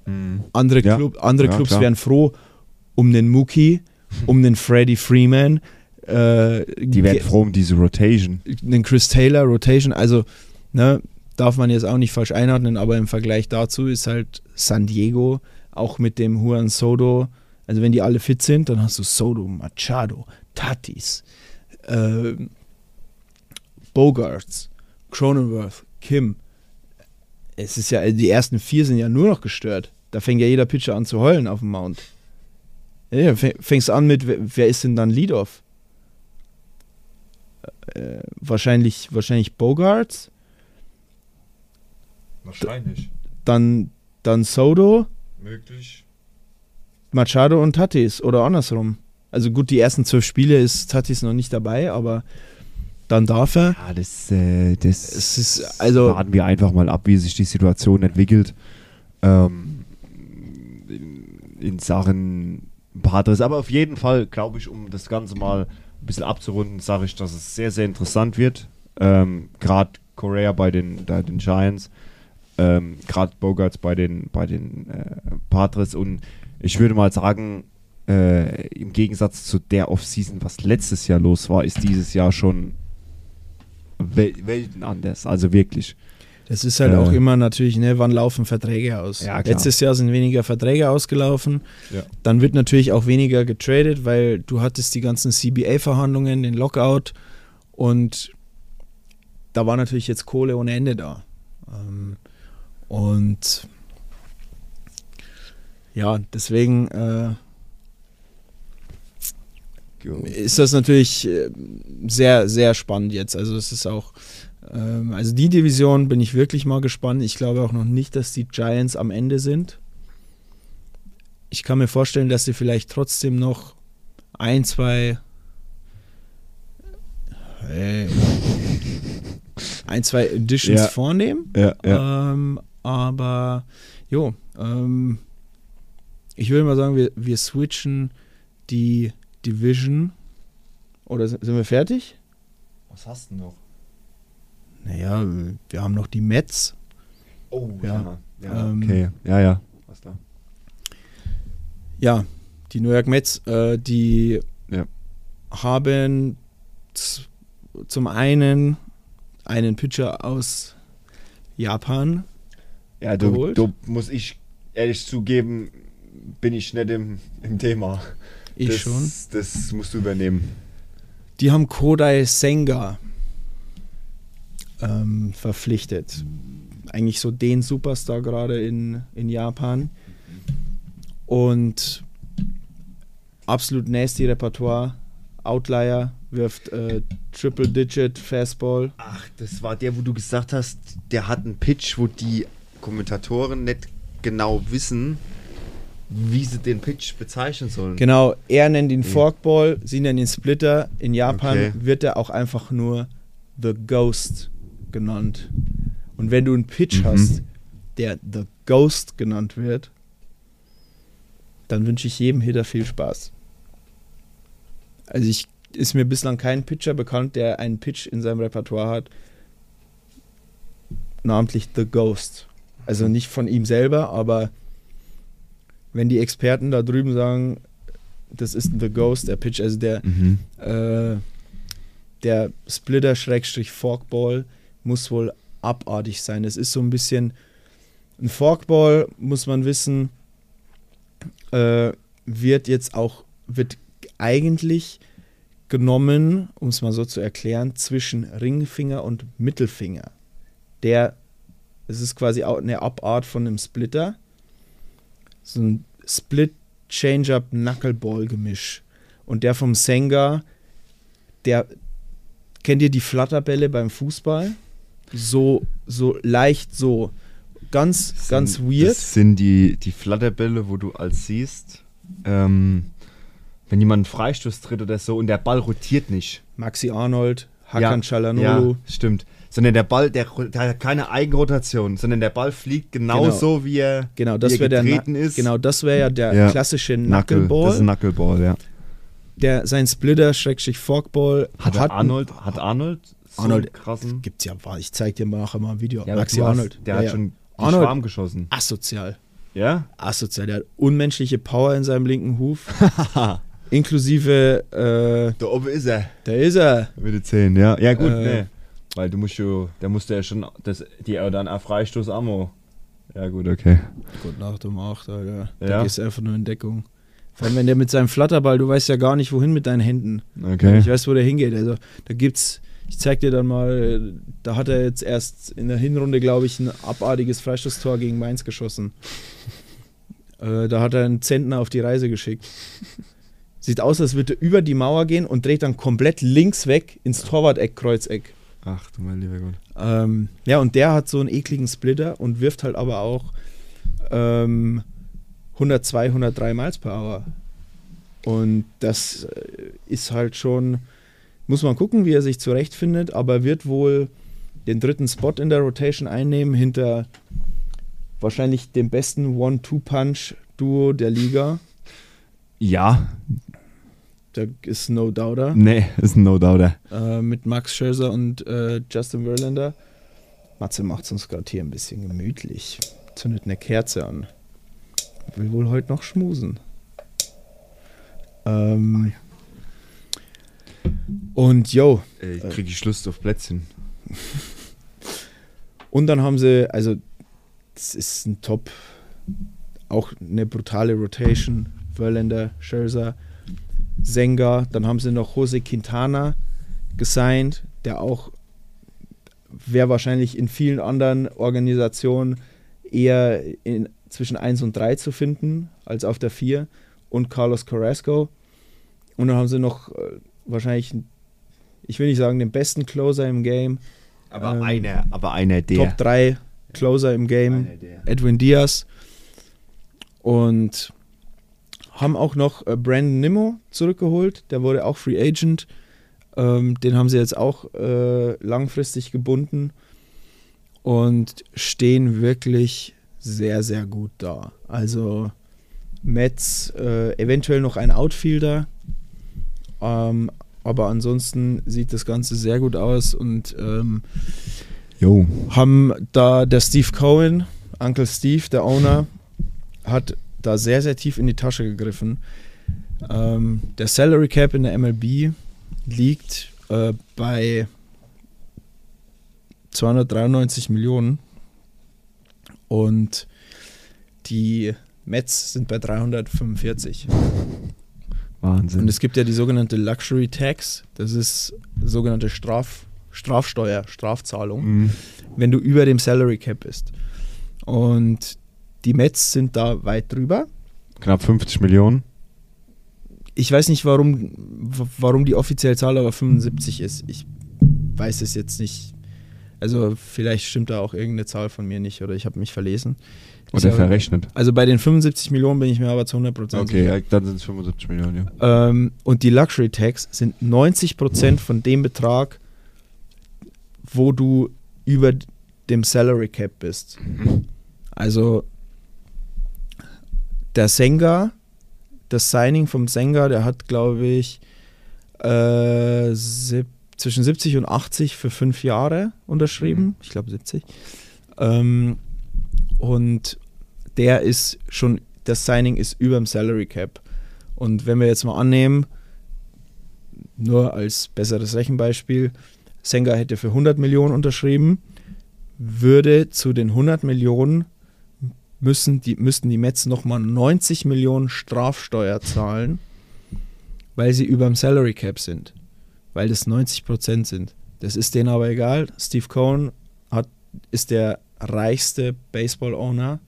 Mhm. Andere, ja. Club, andere ja, Clubs klar. wären froh um den Mookie, <laughs> um den Freddie Freeman. Äh, die wären froh um diese Rotation. Den Chris Taylor Rotation. Also, ne, darf man jetzt auch nicht falsch einordnen, aber im Vergleich dazu ist halt San Diego auch mit dem Juan Soto. Also, wenn die alle fit sind, dann hast du Soto, Machado, Tatis, äh, Bogarts, Cronenworth, Kim. Es ist ja, die ersten vier sind ja nur noch gestört. Da fängt ja jeder Pitcher an zu heulen auf dem Mount. Ja, fängst an mit, wer ist denn dann Leadoff? Äh, wahrscheinlich, wahrscheinlich Bogarts. Wahrscheinlich. Dann, dann Soto. Möglich. Machado und Tatis oder andersrum. Also gut, die ersten zwölf Spiele ist Tatis noch nicht dabei, aber dann darf er. Ja, das, äh, das es ist, also warten wir einfach mal ab, wie sich die Situation entwickelt. Ähm, in Sachen Padres. Aber auf jeden Fall, glaube ich, um das Ganze mal ein bisschen abzurunden, sage ich, dass es sehr, sehr interessant wird. Ähm, Gerade Korea bei den, bei den Giants, ähm, gerade Bogarts bei den, bei den äh, Padres und ich würde mal sagen, äh, im Gegensatz zu der Offseason, was letztes Jahr los war, ist dieses Jahr schon Wel Welten anders. Also wirklich. Das ist halt äh, auch immer natürlich, ne, wann laufen Verträge aus? Ja, Letztes Jahr sind weniger Verträge ausgelaufen. Ja. Dann wird natürlich auch weniger getradet, weil du hattest die ganzen CBA-Verhandlungen, den Lockout und da war natürlich jetzt Kohle ohne Ende da. Ähm, und ja, deswegen äh, ist das natürlich äh, sehr, sehr spannend jetzt. Also es ist auch, ähm, also die Division bin ich wirklich mal gespannt. Ich glaube auch noch nicht, dass die Giants am Ende sind. Ich kann mir vorstellen, dass sie vielleicht trotzdem noch ein, zwei hey, <laughs> ein, zwei Editions Ja. vornehmen. Ja, Ähm, aber jo, ähm, ich würde mal sagen, wir, wir switchen die Division. Oder sind wir fertig? Was hast du noch? Naja, wir haben noch die Mets. Oh, Ja. ja. Ähm, okay, ja, ja. Was da? Ja, die New York Mets, äh, die Ja. haben zum einen einen Pitcher aus Japan. Ja, du, du muss ich ehrlich zugeben, bin ich nicht im, im Thema. Ich das, schon. Das musst du übernehmen. Die haben Kodai Senga ähm, verpflichtet. Eigentlich so den Superstar gerade in, in Japan. Und absolut nasty Repertoire. Outlier wirft äh, Triple Digit Fastball. Ach, das war der, wo du gesagt hast, der hat einen Pitch, wo die Kommentatoren nicht genau wissen, wie sie den Pitch bezeichnen sollen. Genau, er nennt ihn Forkball, sie nennen ihn Splitter. In Japan Okay. wird er auch einfach nur The Ghost genannt. Und wenn du einen Pitch Mhm. hast, der The Ghost genannt wird, dann wünsche ich jedem Hitter viel Spaß. Also ich ist mir bislang kein Pitcher bekannt, der einen Pitch in seinem Repertoire hat, namentlich The Ghost. Also nicht von ihm selber, aber wenn die Experten da drüben sagen, das ist The Ghost, der Pitch, also der, Mhm. äh, der Splitter-Forkball muss wohl abartig sein. Es ist so ein bisschen, ein Forkball, muss man wissen, äh, wird jetzt auch, wird eigentlich genommen, um es mal so zu erklären, zwischen Ringfinger und Mittelfinger. Der, es ist quasi auch eine Abart von einem Splitter. So ein Split-Change-Up-Knuckleball-Gemisch. Und der vom Senga, der, kennt ihr die Flatterbälle beim Fußball? So, so leicht so. Ganz, ganz weird. Das sind die, die Flatterbälle, wo du als siehst, ähm, wenn jemand einen Freistoß tritt oder so und der Ball rotiert nicht. Maxi Arnold, Hakan ja, Çalhanoğlu. Ja, stimmt. Sondern der Ball, der, der hat keine Eigenrotation, sondern der Ball fliegt genau, Genau. so, wie er, Genau, wie das er wäre der, getreten Na- ist. genau, das wäre ja der Ja. klassische Knuckle. Knuckleball. Das ist ein Knuckleball, ja. der sein Splitter Schrägstrich Forkball Hat, Arnold, hat Arnold so Arnold- krassen... gibt's ja ich zeig dir nachher mal ein Video Ja, Maxi Arnold Der Ja, hat ja. schon Arnold- Schwarm geschossen. asozial Ja? asozial der hat unmenschliche Power in seinem linken Huf <laughs> inklusive äh, Da oben ist er. da ist er Mit den 10, ja. Ja, gut, Äh, ne. Weil du musst ja, der musste ja schon das, die äh, dann auf Freistoß Ammo. Ja, gut, okay. Gott Nacht um 8 Alter da Ja. gehst du einfach nur in Deckung vor allem wenn der mit seinem Flatterball du weißt ja gar nicht wohin mit deinen Händen Okay. Ich weiß, wo der hingeht. Also da gibt's, ich zeig dir dann mal, da hat er jetzt erst in der Hinrunde, glaube ich, ein abartiges Freistoßtor gegen Mainz geschossen. <laughs> Äh, da hat er einen Zentner auf die Reise geschickt. Sieht aus, als würde er über die Mauer gehen und dreht dann komplett links weg ins Torwart-Eck, Kreuzeck. Ach du mein lieber Gott. Ähm, ja, und der hat so einen ekligen Splitter und wirft halt aber auch ähm, 102, 103 Miles per Hour. Und das äh, ist halt schon, muss man gucken, wie er sich zurechtfindet, aber wird wohl den dritten Spot in der Rotation einnehmen hinter wahrscheinlich dem besten One-Two-Punch-Duo der Liga. Ja, Da ist No Doubter. nee, ist ein No-Doubter. äh, mit Max Scherzer und äh, Justin Verlander. Matze macht es uns gerade hier ein bisschen gemütlich. Zündet eine Kerze an. Will wohl heute noch schmusen. Ähm, und yo, Ich krieg die Lust auf Plätzchen. <laughs> und dann haben sie, also das ist ein Top, auch eine brutale Rotation. Verlander, Scherzer, Senga, dann haben sie noch Jose Quintana gesigned, der auch wäre wahrscheinlich in vielen anderen Organisationen eher in, zwischen 1 und 3 zu finden. als auf der 4 und Carlos Carrasco. Und dann haben sie noch äh, wahrscheinlich, ich will nicht sagen, den besten Closer im Game. Aber Ähm, einer, aber einer der. Top 3 Closer im Game. Edwin Diaz. Und haben auch noch äh, Brandon Nimmo zurückgeholt. Der wurde auch Free Agent. Ähm, den haben sie jetzt auch äh, langfristig gebunden und stehen wirklich sehr, sehr gut da. Also Mets, äh, eventuell noch ein Outfielder. Ähm, aber ansonsten sieht das Ganze sehr gut aus und ähm, haben da der Steve Cohen, Uncle Steve, der Owner, hat da sehr, sehr tief in die Tasche gegriffen. Ähm, der Salary Cap in der MLB liegt äh, bei 293 Millionen und die Mets sind bei 345. Wahnsinn. Und es gibt ja die sogenannte Luxury Tax, das ist sogenannte Straf, Strafsteuer, Strafzahlung Mhm. wenn du über dem Salary Cap bist. Und die Mets sind da weit drüber. Knapp 50 Millionen. Ich weiß nicht, warum, warum die offizielle Zahl aber 75 ist. Ich weiß es jetzt nicht. Also vielleicht stimmt da auch irgendeine Zahl von mir nicht oder ich habe mich verlesen. Oder ja- verrechnet. Also bei den 75 Millionen bin ich mir aber zu 100% Okay, sicher. ja, dann sind es 75 Millionen, ja. Ähm, und die Luxury Tax sind 90% von dem Betrag, wo du über dem Salary Cap bist. Also der Senga, das Signing vom Senga, der hat, glaube ich, äh, sieb- zwischen 70 und 80 für fünf Jahre unterschrieben. Ich glaube 70. Ähm, und der ist schon, das Signing ist über dem Salary Cap. Und wenn wir jetzt mal annehmen, nur als besseres Rechenbeispiel, Senga hätte für 100 Millionen unterschrieben, würde zu den 100 Millionen müssen die, müssten die Mets nochmal 90 Millionen Strafsteuer zahlen, weil sie über dem Salary Cap sind. Weil das 90 Prozent sind. Das ist denen aber egal. Steve Cohen hat, ist der reichste Baseball-Owner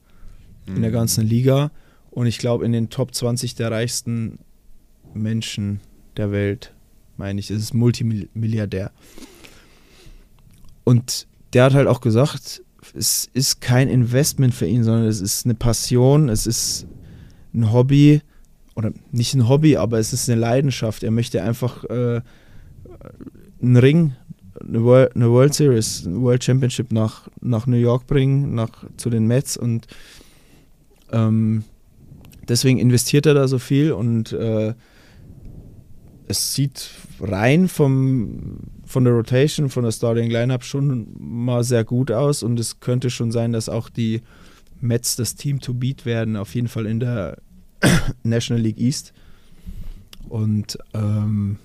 in der ganzen Liga und ich glaube in den Top 20 der reichsten Menschen der Welt, meine ich. Es ist Multimilliardär. Und der hat halt auch gesagt, es ist kein Investment für ihn, sondern es ist eine Passion, es ist ein Hobby oder nicht ein Hobby, aber es ist eine Leidenschaft. Er möchte einfach äh, einen Ring, eine World, eine World Series, eine World Championship nach, nach New York bringen, nach, zu den Mets und ähm, deswegen investiert er da so viel und äh, es sieht rein vom, von der Rotation, von der Starting Lineup schon mal sehr gut aus und es könnte schon sein, dass auch die Mets das Team to beat werden, auf jeden Fall in der <coughs> National League East. Und ähm,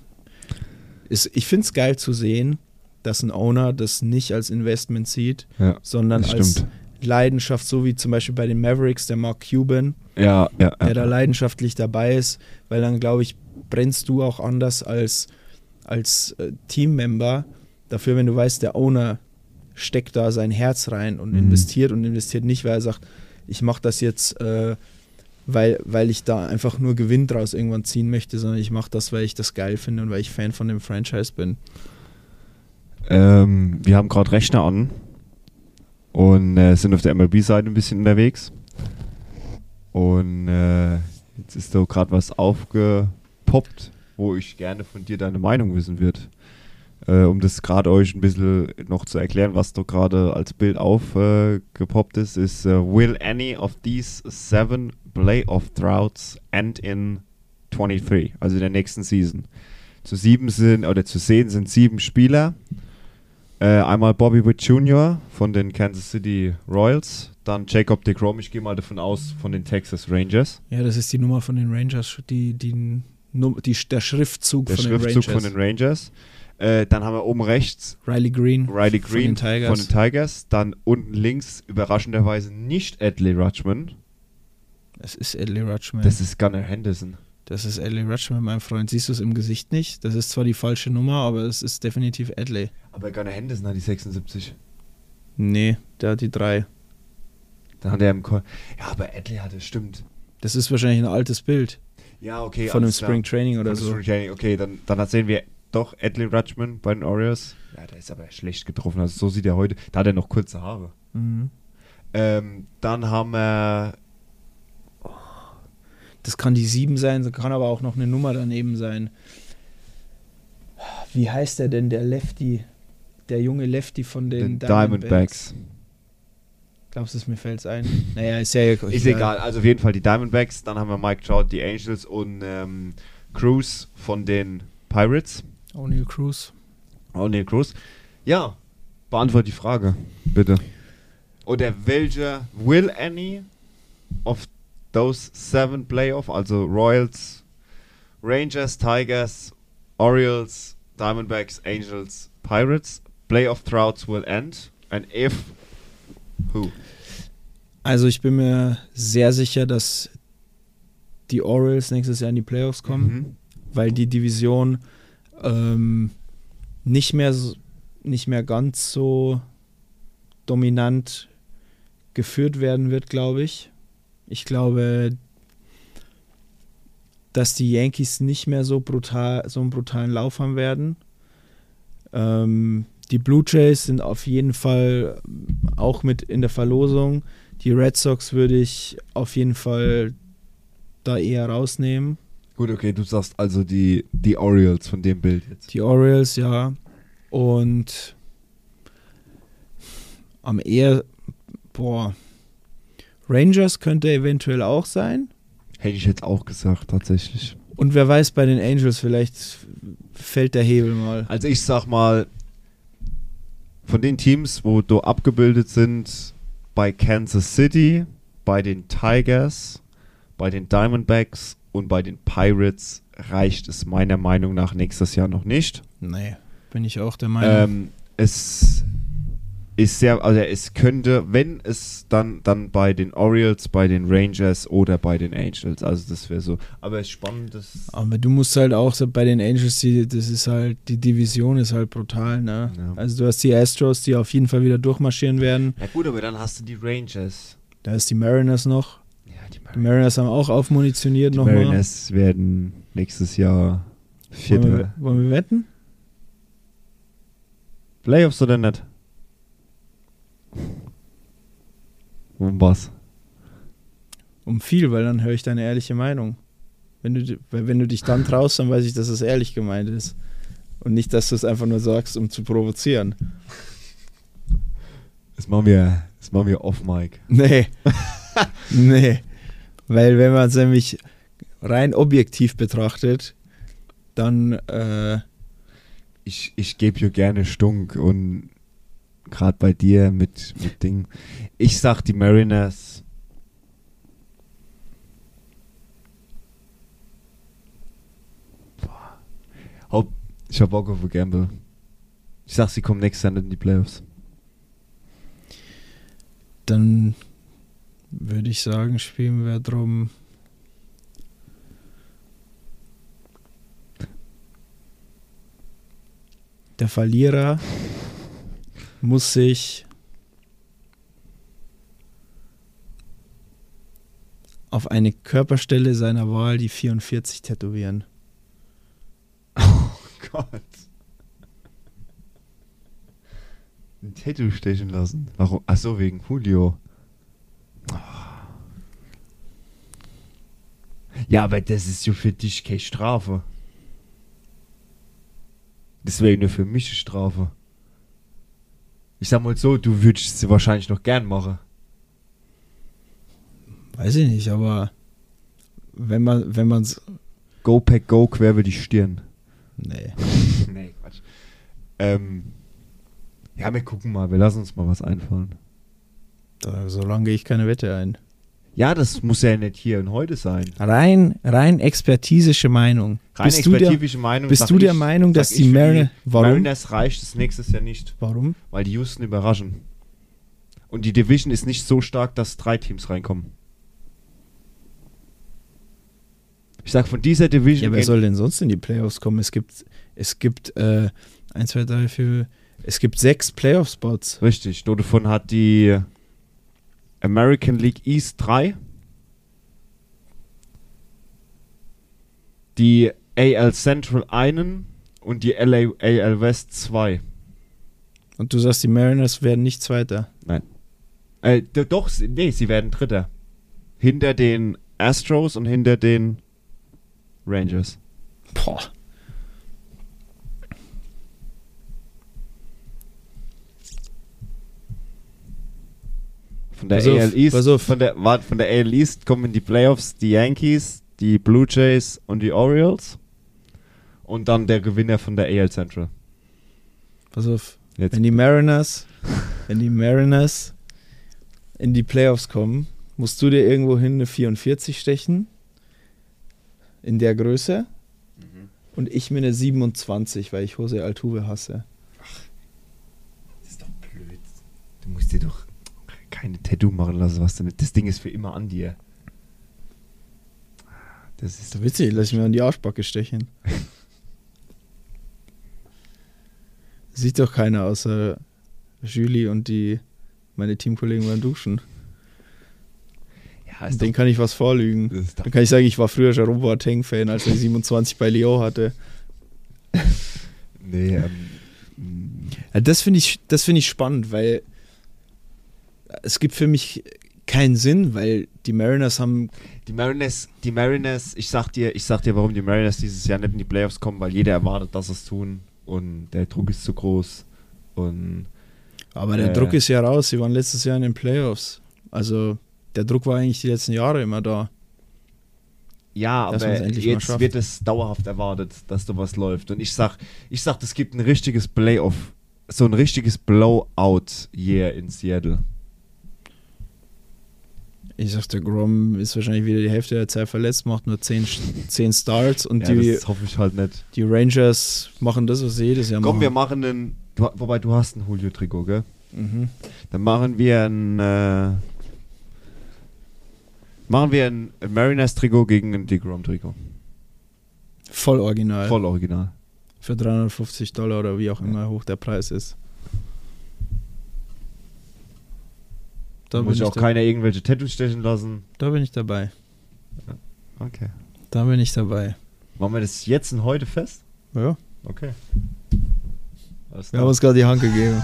ist, ich finde es geil zu sehen, dass ein Owner das nicht als Investment sieht, Ja, sondern als. Leidenschaft, so wie zum Beispiel bei den Mavericks, der Mark Cuban, Ja, ja. der da leidenschaftlich dabei ist, weil dann, glaube ich, brennst du auch anders als, als äh, Teammember dafür, wenn du weißt, der Owner steckt da sein Herz rein und Mhm. investiert und investiert nicht, weil er sagt, ich mache das jetzt, äh, weil, weil ich da einfach nur Gewinn draus irgendwann ziehen möchte, sondern ich mache das, weil ich das geil finde und weil ich Fan von dem Franchise bin. Ähm, wir haben gerade Rechner an und äh, sind auf der MLB-Seite ein bisschen unterwegs. Und äh, jetzt ist da gerade was aufgepoppt, wo ich gerne von dir deine Meinung wissen würde. Äh, um das gerade euch ein bisschen noch zu erklären, was da gerade als Bild aufgepoppt ist, ist äh, Will any of these seven playoff droughts end in 23, also in der nächsten Season? Zu sieben sind oder zu sehen sind sieben Spieler. Äh, einmal Bobby Witt Jr. von den Kansas City Royals, dann Jacob DeGrom, ich gehe mal davon aus, von den Texas Rangers. Ja, das ist die Nummer von den Rangers, die, die, die, der Schriftzug Der von Schriftzug den Rangers. von den Rangers. Äh, dann haben wir oben rechts Riley Green. Riley Von Green den Tigers. von den Tigers. Dann unten links überraschenderweise nicht Adley Rutschman. Das ist Adley Rutschman. Das ist Gunnar Henderson. Das ist Adley Rutschman, mein Freund. Siehst du es im Gesicht nicht? Das ist zwar die falsche Nummer, aber es ist definitiv Adley. Aber Gunnar Henderson hat die 76. Nee, der hat die drei. Da hat er im Ko Ja, aber Adley hatte, stimmt. Das ist wahrscheinlich ein altes Bild Ja, okay. von einem. Spring Training oder so. Spring Training. Okay, dann, dann sehen wir doch Adley Rutschman bei den Orioles. Ja, der ist aber schlecht getroffen. Also so sieht er heute. Da hat er noch kurze Haare. Mhm. Ähm, dann haben wir. Das kann die 7 sein, kann aber auch noch eine Nummer daneben sein. Wie heißt der denn, der Lefty? Der junge Lefty von den, Den Diamondbacks. Glaubst du, mir fällt es ein? Naja, ist ja Ist egal. Also auf jeden Fall die Diamondbacks. Dann haben wir Mike Trout, die Angels und ähm, Cruz von den Pirates. O'Neill Cruz. Oh, nee, Cruz. Ja, beantworte die Frage, bitte. Oder welcher will any of those seven playoff, also Royals, Rangers, Tigers, Orioles, Diamondbacks, Angels, Pirates, playoff droughts will end? And if, who? Also ich bin mir sehr sicher, dass die Orioles nächstes Jahr in die Playoffs kommen, Mhm. weil die Division ähm, nicht mehr so, nicht mehr ganz so dominant geführt werden wird, glaube ich. Ich glaube, dass die Yankees nicht mehr so brutal, so einen brutalen Lauf haben werden. Ähm, die Blue Jays sind auf jeden Fall auch mit in der Verlosung. Die Red Sox würde ich auf jeden Fall da eher rausnehmen. Gut, okay, du sagst also die, die Orioles von dem Bild jetzt. Die Orioles, ja. Und am eher, boah, Rangers könnte eventuell auch sein. Hätte ich jetzt auch gesagt, tatsächlich. Und wer weiß, bei den Angels vielleicht fällt der Hebel mal. Also ich sag mal, von den Teams, wo du abgebildet sind, bei Kansas City, bei den Tigers, bei den Diamondbacks und bei den Pirates reicht es meiner Meinung nach nächstes Jahr noch nicht. Nee, bin ich auch der Meinung. Ähm, es ist sehr, also es könnte, wenn es dann, dann bei den Orioles, bei den Rangers oder bei den Angels, also das wäre so. Aber es ist spannend, Aber du musst halt auch so bei den Angels, die, das ist halt, die Division ist halt brutal, ne? Ja. Also du hast die Astros, die auf jeden Fall wieder durchmarschieren werden. Ja gut, aber dann hast du die Rangers. Da ist die Mariners noch. Ja, die Die Mariners haben auch aufmunitioniert Die nochmal. Mariners werden nächstes Jahr Wollen Vierter. wir, wollen wir wetten? Playoffs oder nicht? Um was? Um viel, weil dann höre ich deine ehrliche Meinung. Wenn du, wenn du dich dann traust, dann weiß ich, dass es ehrlich gemeint ist. Und nicht, dass du es einfach nur sagst, um zu provozieren. Das machen wir, das machen wir off Mike. <laughs> Nee. nee. Weil wenn man es nämlich rein objektiv betrachtet, dann äh, Ich, ich gebe dir gerne Stunk und gerade bei dir mit, mit Ding. Ich sag die Mariners. Boah. Ich hab Bock auf ein Gamble. Ich sag, sie kommen nächstes Jahr in die Playoffs. dann würde ich sagen, spielen wir drum. Der Verlierer muss sich auf eine Körperstelle seiner Wahl die 44 tätowieren. <laughs> Oh Gott. Ein Tattoo stechen lassen. Warum? Achso, wegen Julio. Ja, aber das ist ja für dich keine Strafe. Das wäre nur für mich eine Strafe. Ich sag mal so, du würdest sie wahrscheinlich noch gern machen. Weiß ich nicht, aber wenn man wenn man es Go Pack Go quer über die Stirn. nee. <laughs> nee, Quatsch. Ähm, ja, wir gucken mal, wir lassen uns mal was einfallen. Da, solange gehe ich keine Wette ein. Ja, das muss ja nicht hier und heute sein. Rein, rein expertisische Meinung. Rein bist du der, Meinung. bist du der ich- Meinung, dass die ich für Mariner- warum? Mariners reicht es nächstes Jahr nicht, warum? weil die Houston überraschen. Und die Division ist nicht so stark, dass drei Teams reinkommen. Ich sag von dieser Division. Ja, wer soll denn sonst in die Playoffs kommen? Es gibt, es gibt äh, 1, 2, 3, 4, es gibt sechs Playoff-Spots. Richtig, davon hat die American League East 3, die AL Central einen und die LA, AL West 2. Und du sagst, die Mariners werden nicht Zweiter? Nein. Äh, doch, nee, sie werden Dritter. Hinter den Astros und hinter den Rangers. Boah. Von der Pass auf, AL East, pass auf. Von, der, warte, von der AL East kommen in die Playoffs die Yankees, die Blue Jays und die Orioles. Und dann der Gewinner von der AL Central. Pass auf. Jetzt. Wenn die Mariners, <laughs> wenn die Mariners in die Playoffs kommen, musst du dir irgendwo hin eine 44 stechen. In der Größe. Und ich mir eine 27, weil ich Jose Altuve hasse. Das ist doch blöd. Du musst dir doch keine Tattoo machen lassen, was damit. Das Ding ist für immer an dir. Das ist So witzig, lass ich mir an die Arschbacke stechen. <laughs> Sieht doch keiner außer Julie und die meine Teamkollegen beim Duschen. ja, Den kann ich was vorlügen. ist Dann kann ich sagen, ich war früher Jerome Boateng-Fan, als er 27 bei Leo hatte. <laughs> nee, ähm, das finde ich, das finde ich spannend, weil es gibt für mich keinen Sinn, weil die Mariners haben Die Mariners, die Mariners, ich sag dir, ich sag dir, warum die Mariners dieses Jahr nicht in die Playoffs kommen, weil jeder erwartet, dass sie es tun und der Druck ist zu groß und Aber der Äh. Druck ist ja raus. Sie waren letztes Jahr in den Playoffs. Also der Druck war eigentlich die letzten Jahre immer da. ja, Dass aber jetzt wird es dauerhaft erwartet, dass da was läuft und ich sag, ich sag, es gibt ein richtiges Playoff, so ein richtiges Blowout Year in Seattle. Ich sag, der Grom ist wahrscheinlich wieder die Hälfte der Zeit verletzt, macht nur 10, 10 Starts und Ja, die, das hoffe ich halt nicht. die Rangers machen das, was sie jedes Jahr Komm, machen. wir machen einen, du, wobei du hast ein Julio-Trikot, gell? Mhm. Dann machen wir ein, äh, machen wir ein Mariners-Trikot gegen ein DeGrom-Trikot. Voll original. Voll original. Für 350 Dollar oder wie auch immer hoch der Preis ist. Da muss ich auch da, keiner irgendwelche Tattoos stechen lassen. da bin ich dabei. Okay. Da bin ich dabei. Machen wir das jetzt und heute fest? Ja. Okay. Wir haben uns gerade die Hand gegeben.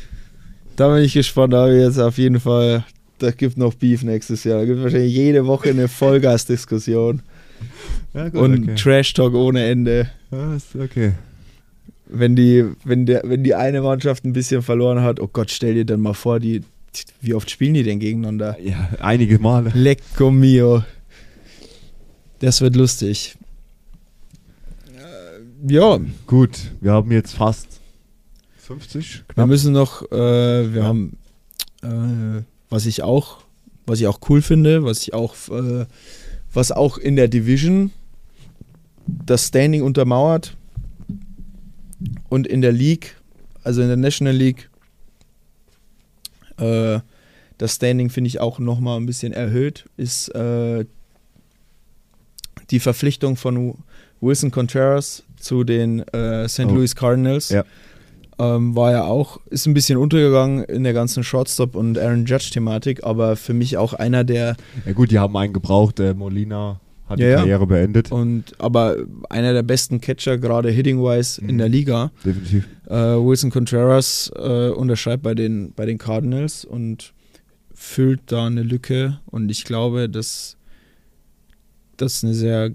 <laughs> da bin ich gespannt, da habe ich jetzt auf jeden Fall, da gibt noch Beef nächstes Jahr. Da gibt wahrscheinlich jede Woche eine Vollgas-Diskussion ja, gut, und okay. Trash-Talk ohne Ende. Ja, ist okay. Wenn die, wenn, der, wenn die eine Mannschaft ein bisschen verloren hat, oh Gott, stell dir dann mal vor, die, wie oft spielen die denn gegeneinander? Ja, einige Male. Lecco mio. Das wird lustig. Äh, Ja, Gut, wir haben jetzt fast 50 Wir knapp. müssen noch, äh, wir Ja. haben, äh, was ich auch, was ich auch cool finde, was ich auch, äh, was auch in der Division das Standing untermauert und in der League, also in der National League, äh, das Standing finde ich auch nochmal ein bisschen erhöht, ist äh, die Verpflichtung von Wilson Contreras zu den äh, St. Oh. Louis Cardinals. Ja. Ähm, war ja auch, ist ein bisschen untergegangen in der ganzen Shortstop- und Aaron Judge-Thematik, aber für mich auch einer der, Ja gut, die haben einen gebraucht. Der Molina hat Ja, die ja. Karriere beendet. und aber einer der besten Catcher, gerade hitting-wise in Mhm. der Liga. Definitiv. Äh, Wilson Contreras äh, unterschreibt bei den, bei den Cardinals und füllt da eine Lücke und ich glaube, dass das eine sehr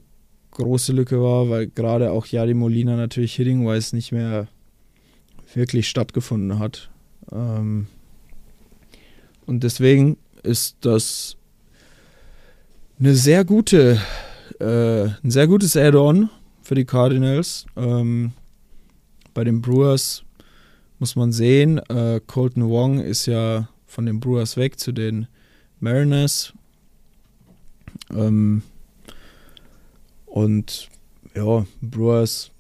große Lücke war, weil gerade auch Yadi Molina natürlich hitting-wise nicht mehr wirklich stattgefunden hat. Ähm, und deswegen ist das eine sehr gute, äh, ein sehr gutes Add-on für die Cardinals. Ähm, bei den Brewers muss man sehen, äh, Colton Wong ist ja von den Brewers weg zu den Mariners. Ähm, und ja, Brewers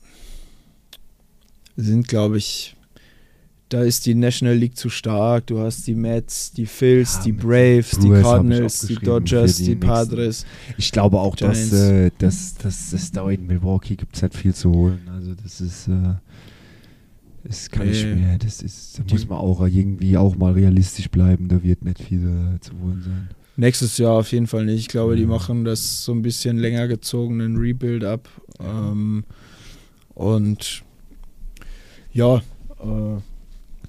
sind, glaube ich, da ist die National League zu stark. Du hast die Mets, die Phils, Ja, die Braves, die ich Cardinals, die Dodgers, die die. Padres. Ich glaube auch, dass, äh, dass, dass, dass da in Milwaukee gibt es halt viel zu holen. Also das ist, äh, das kann ich Nee. mir, das ist, da Die- muss man auch irgendwie auch mal realistisch bleiben. Da wird nicht viel äh, zu holen sein. Nächstes Jahr auf jeden Fall nicht. Ich glaube, die machen das so ein bisschen länger gezogenen Rebuild ab. Ähm, und ja, äh,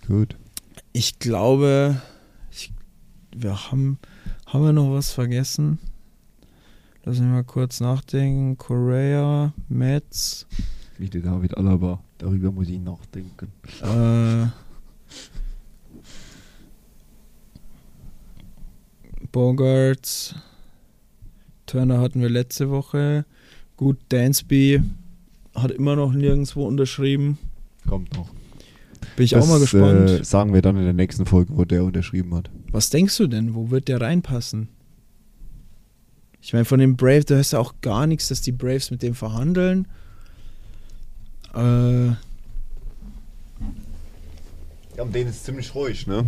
Gut. ich glaube, ich, wir haben, haben wir noch was vergessen? Lass mich mal kurz nachdenken. Korea, Mets, Wie der David Alaba. Darüber muss ich nachdenken. äh, Bogarts, Turner hatten wir letzte Woche. Gut, Dansby hat immer noch nirgendwo unterschrieben. Kommt noch. Bin ich das, auch mal gespannt. Äh, sagen wir dann in der nächsten Folge, wo der unterschrieben hat. Was denkst du denn? Wo wird der reinpassen? Ich meine, von den Braves, da hörst du auch gar nichts, dass die Braves mit dem verhandeln. Äh, Ja, um den ist ziemlich ruhig, ne?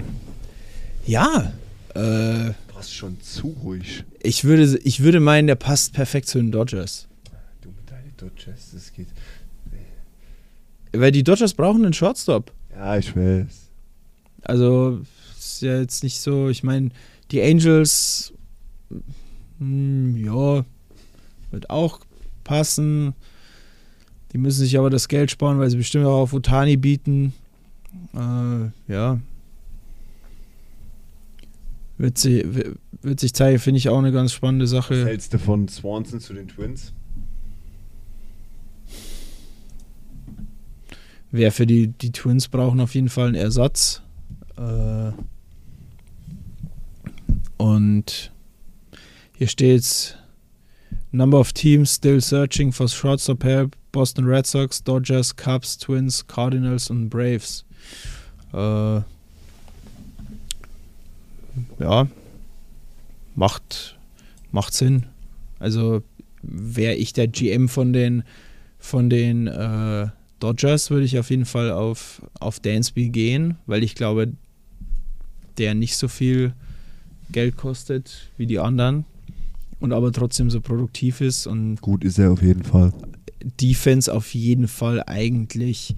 ja, äh, Fast schon zu ruhig. ich, würde, ich würde meinen, der passt perfekt zu den Dodgers. Du mit deinen Dodgers, das geht. Weil die Dodgers brauchen einen Shortstop. Ja, ich weiß. Also, ist ja jetzt nicht so, ich meine, die Angels, hm, ja, wird auch passen. Die müssen sich aber das Geld sparen, weil sie bestimmt auch auf Utani bieten. Äh, ja. Wird, sie, wird sich zeigen, finde ich auch eine ganz spannende Was Sache. hältst du von Swanson zu den Twins? Wer für die, die Twins brauchen auf jeden Fall einen Ersatz. Äh, und hier steht Number of teams still searching for shortstop help. Boston Red Sox, Dodgers, Cubs, Twins, Cardinals und Braves. Äh, ja, macht, macht Sinn. Also wäre ich der GM von den von den äh, Dodgers, würde ich auf jeden Fall auf, auf Dansby gehen, weil ich glaube, der nicht so viel Geld kostet wie die anderen und aber trotzdem so produktiv ist und Gut ist er auf jeden Fall. Defense auf jeden Fall eigentlich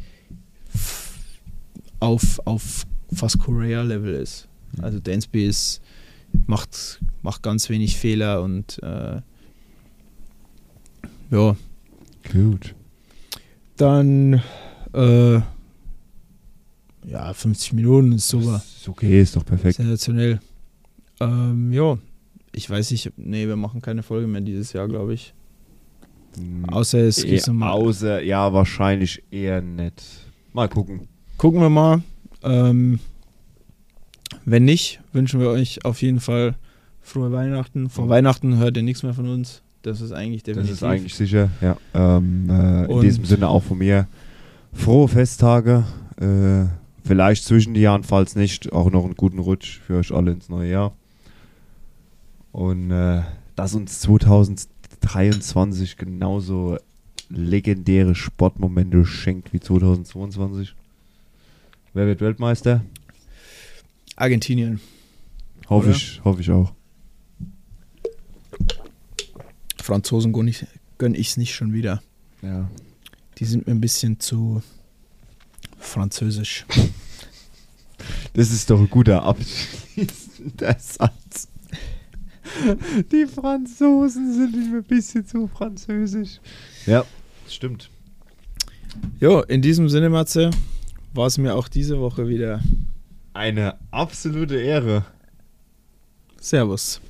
auf, auf fast Korea-Level ist. Also Dansby ist, macht, macht ganz wenig Fehler und äh, ja, Gut. Dann äh, ja, 50 Minuten ist super. Ist okay, ist doch perfekt. Sensationell. Ähm, ja, ich weiß nicht, nee, wir machen keine Folge mehr dieses Jahr, glaube ich. Außer es Eh, gibt nochmal. Außer, ja, wahrscheinlich eher nicht. Mal gucken. Gucken wir mal. Ähm, wenn nicht, wünschen wir euch auf jeden Fall frohe Weihnachten. Vor Weihnachten hört ihr nichts mehr von uns. Das ist eigentlich Das definitiv. ist eigentlich sicher, ja. Ähm, äh, in diesem Sinne auch von mir. Frohe Festtage. Äh, vielleicht zwischen die Jahren, falls nicht, auch noch einen guten Rutsch für euch alle ins neue Jahr. Und äh, dass uns 2023 genauso legendäre Sportmomente schenkt wie 2022. Wer wird Weltmeister? Argentinien. Hoffe ich, hoffe ich auch. Franzosen gönne ich ich's nicht schon wieder. Ja. Die sind mir ein bisschen zu französisch. Das ist doch ein guter abschließender <laughs> Satz. Die Franzosen sind mir ein bisschen zu französisch. Ja, stimmt. Jo, in diesem Sinne, Matze, war es mir auch diese Woche wieder. Eine absolute Ehre. Servus.